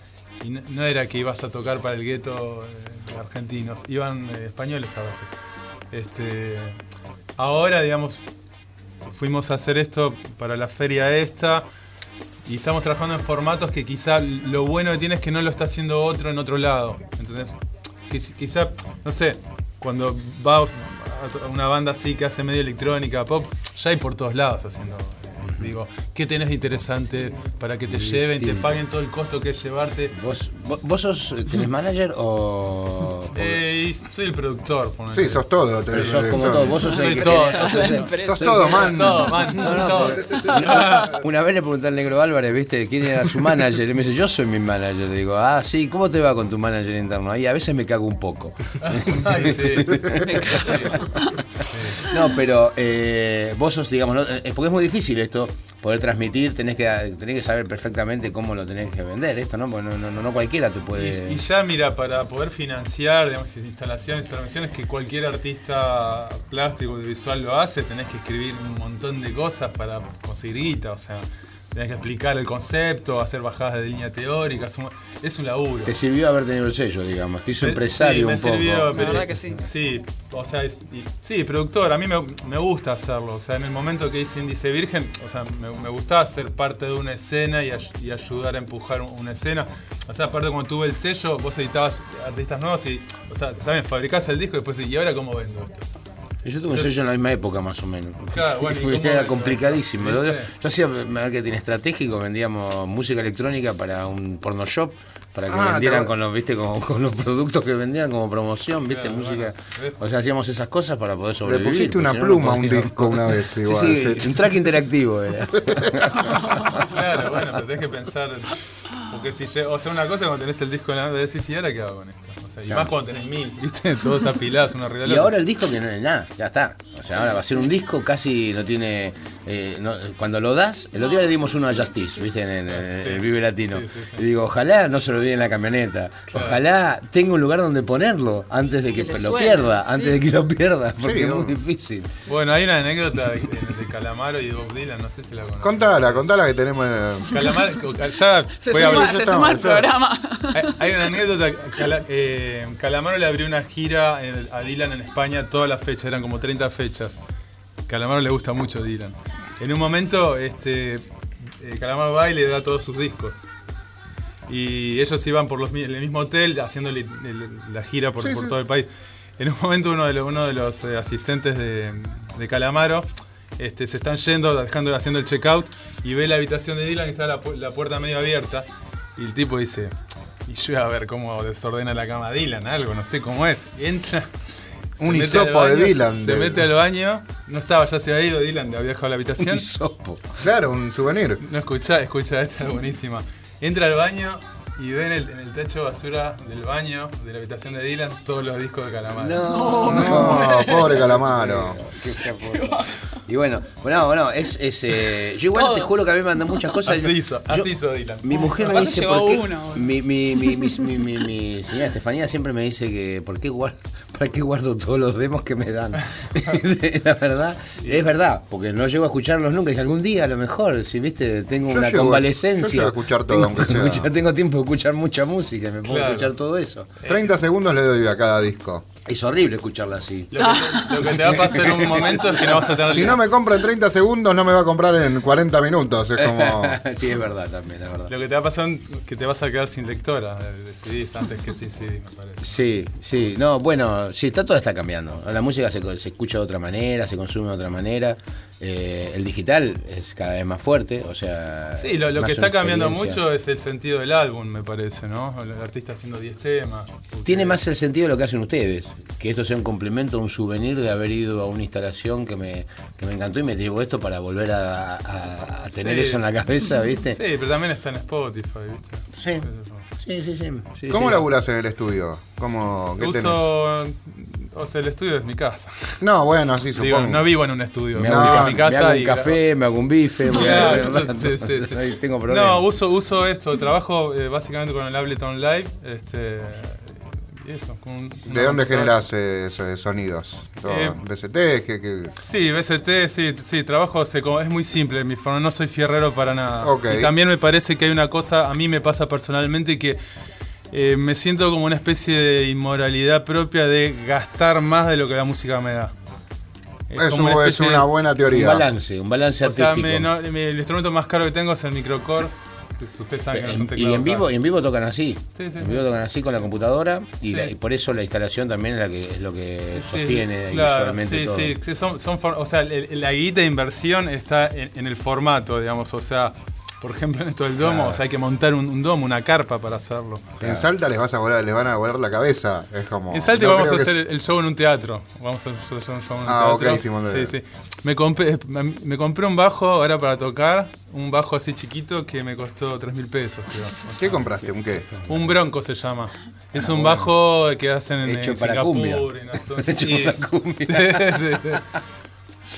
y no, era que ibas a tocar para el gueto eh, argentinos, iban eh, españoles a. Este, ahora, digamos, fuimos a hacer esto para la feria esta y estamos trabajando en formatos que quizá lo bueno que tiene es que no lo está haciendo otro en otro lado. Quiz- Quizá, no sé, cuando va a una banda así que hace medio electrónica, pop, ya hay por todos lados haciendo. Digo, ¿qué tenés de interesante para que te lleven, te Distinto. paguen todo el costo que es llevarte? ¿Vos, vos, vos sos, eh, tenés manager o...? Eh, soy el productor. Sí, sos todo. Sos como sos- todo, vos sos Soy el que... todo, sos Sos soy- todo, man. Todo, man, No, no, todo. porque- una vez le pregunté al negro Álvarez, ¿viste? ¿Quién era su manager? Y me dice, yo soy mi manager. Le digo, ah, sí, ¿cómo te va con tu manager interno? Ahí a veces me cago un poco. Ay, sí. No, pero eh, vos sos, digamos, ¿no? Porque es muy difícil esto, poder transmitir, tenés que, que saber perfectamente cómo lo tenés que vender, esto, ¿no? Porque no, no, no, no cualquiera te puede... Y, y ya, mira, para poder financiar digamos, instalaciones, transmisiones que cualquier artista plástico audiovisual lo hace, tenés que escribir un montón de cosas para conseguir guita, o sea, tenés que explicar el concepto, hacer bajadas de línea teórica, es un, es un laburo. Te sirvió haber tenido el sello, digamos, te hizo Me- empresario sí, me un poco. sirvió, La pero- verdad que sí. Sí, o sea, es- y- sí, productor, a mí me, me gusta hacerlo. O sea, en el momento que hice Índice Virgen, o sea, me, me gustaba ser parte de una escena y, ay- y ayudar a empujar un- una escena. O sea, aparte cuando tuve el sello, vos editabas artistas nuevos y, o sea, también fabricás el disco y después, ¿y ahora cómo vendo esto? Yo tuve un sello en la misma época más o menos. Claro, bueno, ¿y Fue- cómo era complicadísimo. Yo, yo hacía marketing estratégico, vendíamos música electrónica para un porno shop, para que Ah, vendieran con los, viste, con, con los productos que vendían como promoción, viste, Claro, música. O sea, hacíamos esas cosas para poder Le sobrevivir. pusiste porque una pluma a un disco una vez Sí, igual. sí, sí. un track interactivo era. Claro, bueno, pero tenés que pensar. Porque si, o sea, una cosa cuando tenés el disco en la mano, decís, ¿y ahora qué hago con esto? O O sea, y Claro. más cuando tenés mil, ¿viste? Todos apilados, arriba del Y ahora el disco que no es nada, ya está. O sea, ahora va a ser un disco casi no tiene. eh, no- cuando lo das, el otro día le dimos uno a Justice, ¿viste? En, en- en Sí. el Vive Latino. Sí, sí, sí. Y digo, ojalá no se lo olvide en la camioneta. Claro. Ojalá tenga un lugar donde ponerlo antes de que, Que lo pierda, sí. antes de que lo pierda, porque Sí, es muy difícil. Bueno, hay una anécdota de, de Calamaro y de Bob Dylan, no sé si la conocen. Contala, contala que tenemos. eh, Calamaro, ya Se suma, se suma al programa. Hay, hay una anécdota. Cala- eh, Calamaro le abrió una gira en- a Dylan en España todas las fechas, eran como 30 fechas. Calamaro le gusta mucho Dylan. En un momento, este, eh, Calamaro va y le da todos sus discos. Y ellos iban por los, el mismo hotel haciendo el- la gira por, Sí, por sí. todo el país. En un momento uno de los, uno de los eh, asistentes de, de Calamaro este, se están yendo, dejando, haciendo el checkout y ve la habitación de Dylan y está la, la puerta medio abierta. Y el tipo dice, y yo iba a ver cómo desordena la cama Dylan, algo, no sé cómo es. Y entra. Un hisopo de Dylan, Se de- mete al baño, no estaba, ya se había ido Dylan, había dejado la habitación. Hisopo. Claro, un souvenir. No escucha, escucha, esta es buenísima. Entra al baño y ve en el, en el techo basura del baño, de la habitación de Dylan, todos los discos de Calamaro. No, No, pobre Calamaro. Qué capo. Y bueno, bueno, bueno, es, es eh, yo igual te juro que a mí me mandan muchas cosas. Así hizo, así Yo- hizo Dylan. Mi mujer me dice por qué. uno, boludo. mi, mi, mi, mi, mi, mi- mi señora Estefanía siempre me dice que por qué guardo, para qué guardo todos los demos que me dan. La verdad, es verdad, porque no llego a escucharlos nunca. Y algún día a lo mejor, si viste, tengo Yo una llego- yo convalecencia. llego a escuchar todo, tengo, aunque sea. escuchar- tengo tiempo de escuchar mucha música, me Claro. escuchar todo eso. 30 segundos le doy a cada disco. Es horrible escucharla así. Lo que, te, lo que te va a pasar en un momento es que no vas a tener Si no me compra en 30 segundos, no me va a comprar en 40 minutos. Es como. sí, es verdad también, es verdad. Lo que te va a pasar es que te vas a quedar sin lectora de, de CDs antes que sí, sí, me parece. Sí, sí, no, bueno, sí, está todo está cambiando. La música se, co- se escucha de otra manera, se consume de otra manera. Eh, el digital es cada vez más fuerte, o sea. Sí, lo, que está cambiando mucho es el sentido del álbum, me parece, ¿no? El artista haciendo 10 temas. porque- Tiene más el sentido de lo que hacen ustedes, que esto sea un complemento, un souvenir de haber ido a una instalación que me, que me encantó y me llevo esto para volver a, a- a tener Sí. eso en la cabeza, ¿viste? Sí, pero también está en Spotify, ¿viste? Sí. Sí, sí, sí. sí, ¿Cómo sí. laburas en el estudio? ¿Cómo, ¿Qué tenés? Uso. O sea, el estudio es mi casa. No, bueno, sí, Digo, supongo. no vivo en un estudio. Me No, en mi café, me casa hago y un café, me hago un bife, me Claro, hago- sí, sí, sí. Ahí tengo problemas. No, uso, uso esto, trabajo eh, básicamente con el Ableton Live. Este, y eso, con un- ¿De dónde generás eh, esos sonidos? Eh, ¿BCT? ¿Qué, qué? Sí, BST, sí, sí, trabajo se es muy simple, mi forma, no soy fierrero para nada. Y también me parece que hay una cosa, a mí me pasa personalmente que eh, me siento como una especie de inmoralidad propia de gastar más de lo que la música me da. Es de- una buena un teoría. balance, un balance O sea, artístico. me- no, me- el instrumento más caro que tengo es el microcore. Ustedes saben que no y en vivo, y en vivo tocan así. Sí, sí, en vivo tocan así con la computadora y, Sí. la- y por eso la instalación también es, la que, es lo que sostiene claro, visualmente sí, todo. sí, sí, son, son for- o sea, el- el- la guita de inversión está en, en el formato, digamos, o sea, por ejemplo, en esto del domo, o sea, hay que montar un, un domo, una carpa para hacerlo. En Salta les, vas a volar, les van a volar la cabeza. Es como. En Salta no vamos a hacer el show en un teatro. Vamos a hacer un show en un Ah, teatro. ok, Simón, de- Sí, sí. Me compré, me, me compré un bajo ahora para tocar, un bajo así chiquito que me costó 3 mil pesos, creo. ¿Qué compraste? ¿Un qué? Un bronco se llama. Es un bajo que hacen en, Hecho en para Singapur. cumbia. y no Hecho sí. para cumbia. Sí, sí, sí.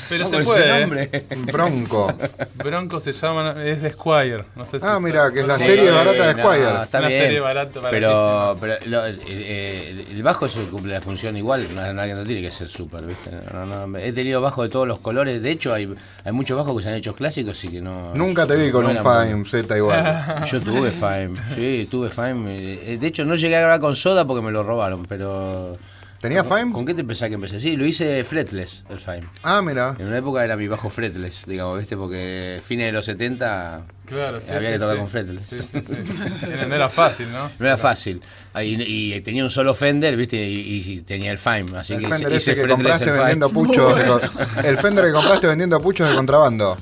Pero No, se puede. ¿eh? nombre. Bronco. Bronco se llama, es de Squire. No sé si Ah, mira, que es la no serie barata de no, Squire. está Una bien. serie barata, pero pero lo- el, el- el bajo que cumple la función igual, no, no, no tiene que ser súper, ¿viste? No, no, he tenido bajos de todos los colores, de hecho hay, hay muchos bajos que se han hecho clásicos y que no... Nunca te vi con no un. Fime Z igual. Yo tuve Fime, sí, tuve Fime. eh, De hecho, no llegué a grabar con Soda porque me lo robaron, pero. ¿Tenía Fime? ¿Con qué te pensás que empecé? Sí, lo hice fretless, el Fime. Ah, mira. En una época era mi bajo fretless, digamos, ¿viste? Porque fines de los 70 Claro, sí, había sí, que tocar sí. con fretless. Sí, sí, sí. Era- No era fácil, ¿no? No era fácil. Y, y tenía un solo Fender, ¿viste? Y, y tenía el Fime. Así El que Fender hice ese que fretless compraste el vendiendo puchos. de el Fender que compraste vendiendo puchos de contrabando.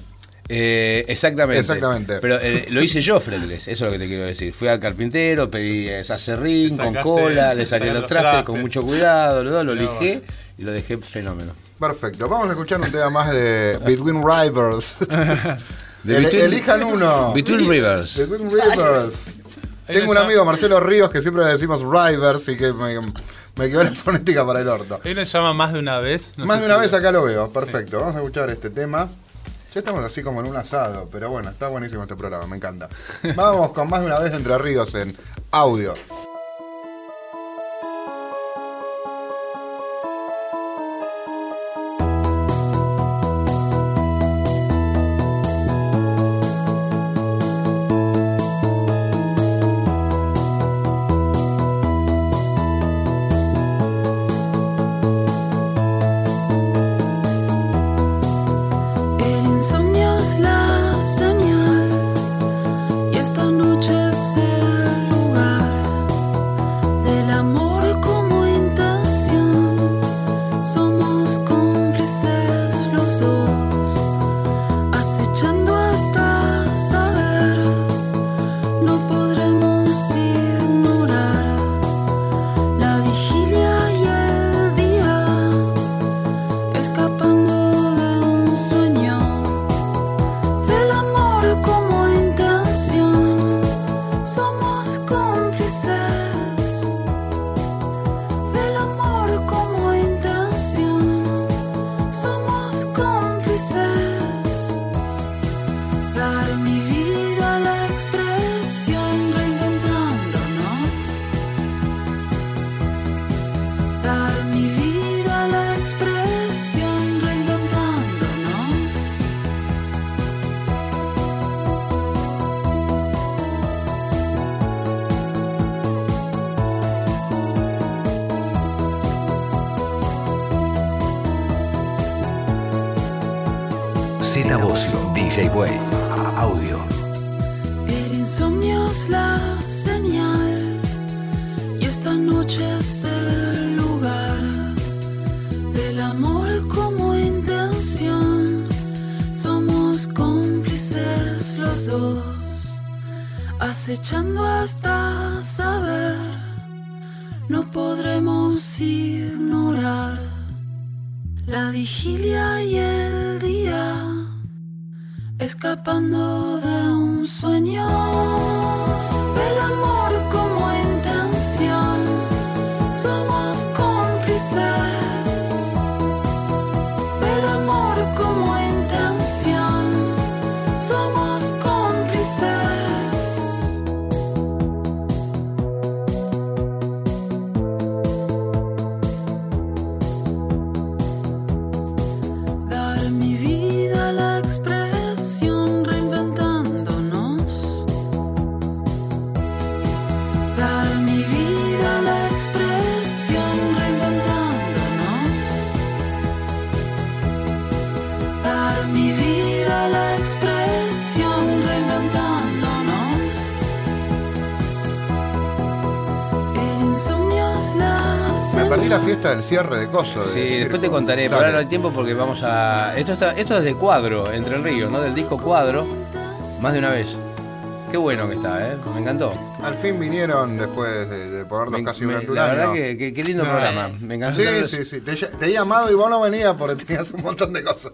Eh, exactamente. Exactamente. Pero eh, lo hice yo, fretless, eso es lo que te quiero decir. Fui al carpintero, pedí ese acerrín Le con cola, le saqué los los trastes trastes. con mucho cuidado, lo, lo lijé y lo dejé fenómeno. Perfecto. Vamos a escuchar un tema más de Between Rivers. De El- Between- elijan uno. Between Rivers. Between Rivers. Tengo un amigo, Marcelo Ríos, que siempre le decimos Rivers y que me, me quedó la fonética para el orto. Él le llama más de una vez. no Más de una si- vez acá lo veo, perfecto. Vamos a escuchar este tema. Ya estamos así como en un asado, pero bueno, está buenísimo este programa, me encanta. Vamos con más de una vez Entre Ríos en audio. Z Bocio, DJ Way. Audio. El insomnio es la señal y esta noche es el lugar del amor como intención. Somos cómplices los dos, acechando hasta saber. No podremos ignorar la vigilia y el día escapando de un sueño del amor como intención. Somos la fiesta del cierre de Coso. de Sí, después te contaré, Dale. ahora no hay tiempo porque vamos a. Esto está, esto es de cuadro, Entre Ríos, ¿no? Del disco cuadro, más de una vez. Qué bueno que está, ¿eh? Me encantó. Al fin vinieron después de, de ponernos Me- casi me- durante un la año. verdad que, que- qué lindo No, programa. Me encantó. Sí, sí, sí. Te, te he llamado y vos no venías porque tenías un montón de cosas.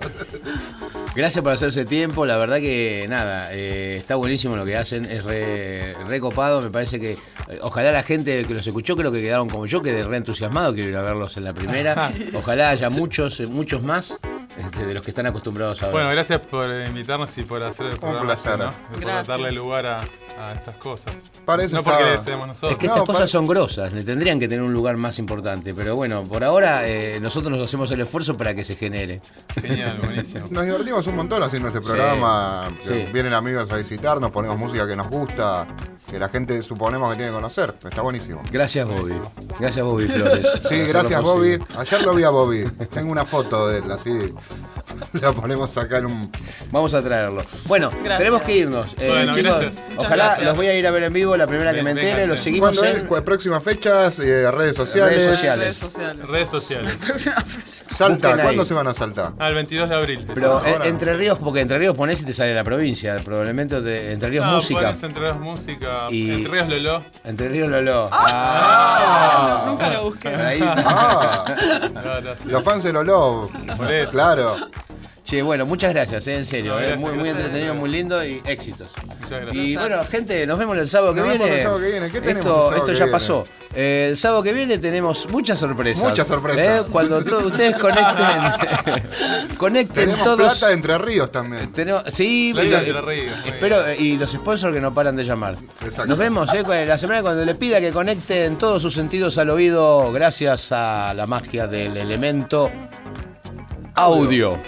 Gracias por hacerse tiempo, la verdad que nada, eh, está buenísimo lo que hacen, es re, re copado, me parece que eh, ojalá la gente que los escuchó creo que quedaron como yo, quedé re entusiasmado, quiero ir a verlos en la primera, ojalá haya muchos, muchos más este, de los que están acostumbrados a ver. Bueno, gracias por eh, invitarnos y por hacer el programa. placer. ¿no? Por darle lugar a, a estas cosas. Para eso no porque estemos nosotros. es que no, estas cosas para- son grosas, le tendrían que tener un lugar más importante, pero bueno, por ahora eh, nosotros nos hacemos el esfuerzo para que se genere. Genial, buenísimo. Nos divertimos un montón haciendo este programa. sí. Vienen amigos a visitarnos, ponemos música que nos gusta, que la gente suponemos que tiene que conocer. Está buenísimo. Gracias Bobby, gracias Bobby Flores. Sí, gracias Bobby. Ayer lo vi a Bobby. Tengo una foto de él, así. La ponemos acá en un. Vamos a traerlo. Bueno, Gracias. tenemos que irnos. Eh, Bueno, chicos, gracias. Ojalá gracias. los voy a ir a ver en vivo la primera que me entere. Los seguimos en Próximas fechas, eh, redes sociales. Redes sociales. Redes sociales. Redes. Salta, Busquen ahí. ¿cuándo se van a saltar? Ah, el 22 de abril. Pero eh, Entre Ríos, porque Entre Ríos ponés y te sale la provincia. Probablemente de Entre Ríos no, Música. pones Entre Ríos Música. Y- Entre Ríos Lolo. Entre Ríos Lolo. Ah. Nunca lo busqué. Ahí. Ah, No, no, sí. los fans de Lolo. Por eso. Claro. Che, bueno, muchas gracias, eh, en serio. No, eh, gracias, muy, muy gracias. entretenido, muy lindo y éxitos. Muchas gracias. Y bueno, gente, nos vemos el sábado que Nos vemos viene. el sábado que viene. ¿Qué tenemos el esto sábado esto que ya viene? pasó. Eh, el sábado que viene tenemos muchas sorpresas. Muchas sorpresas. Eh, Cuando todos ustedes conecten, conecten Tenemos todos. plata de Entre Ríos también. Tenemos- sí, de Entre Ríos, espero, y los sponsors que no paran de llamar. Exacto. Nos vemos eh, la semana cuando le pida que conecten todos sus sentidos al oído gracias a la magia del elemento audio.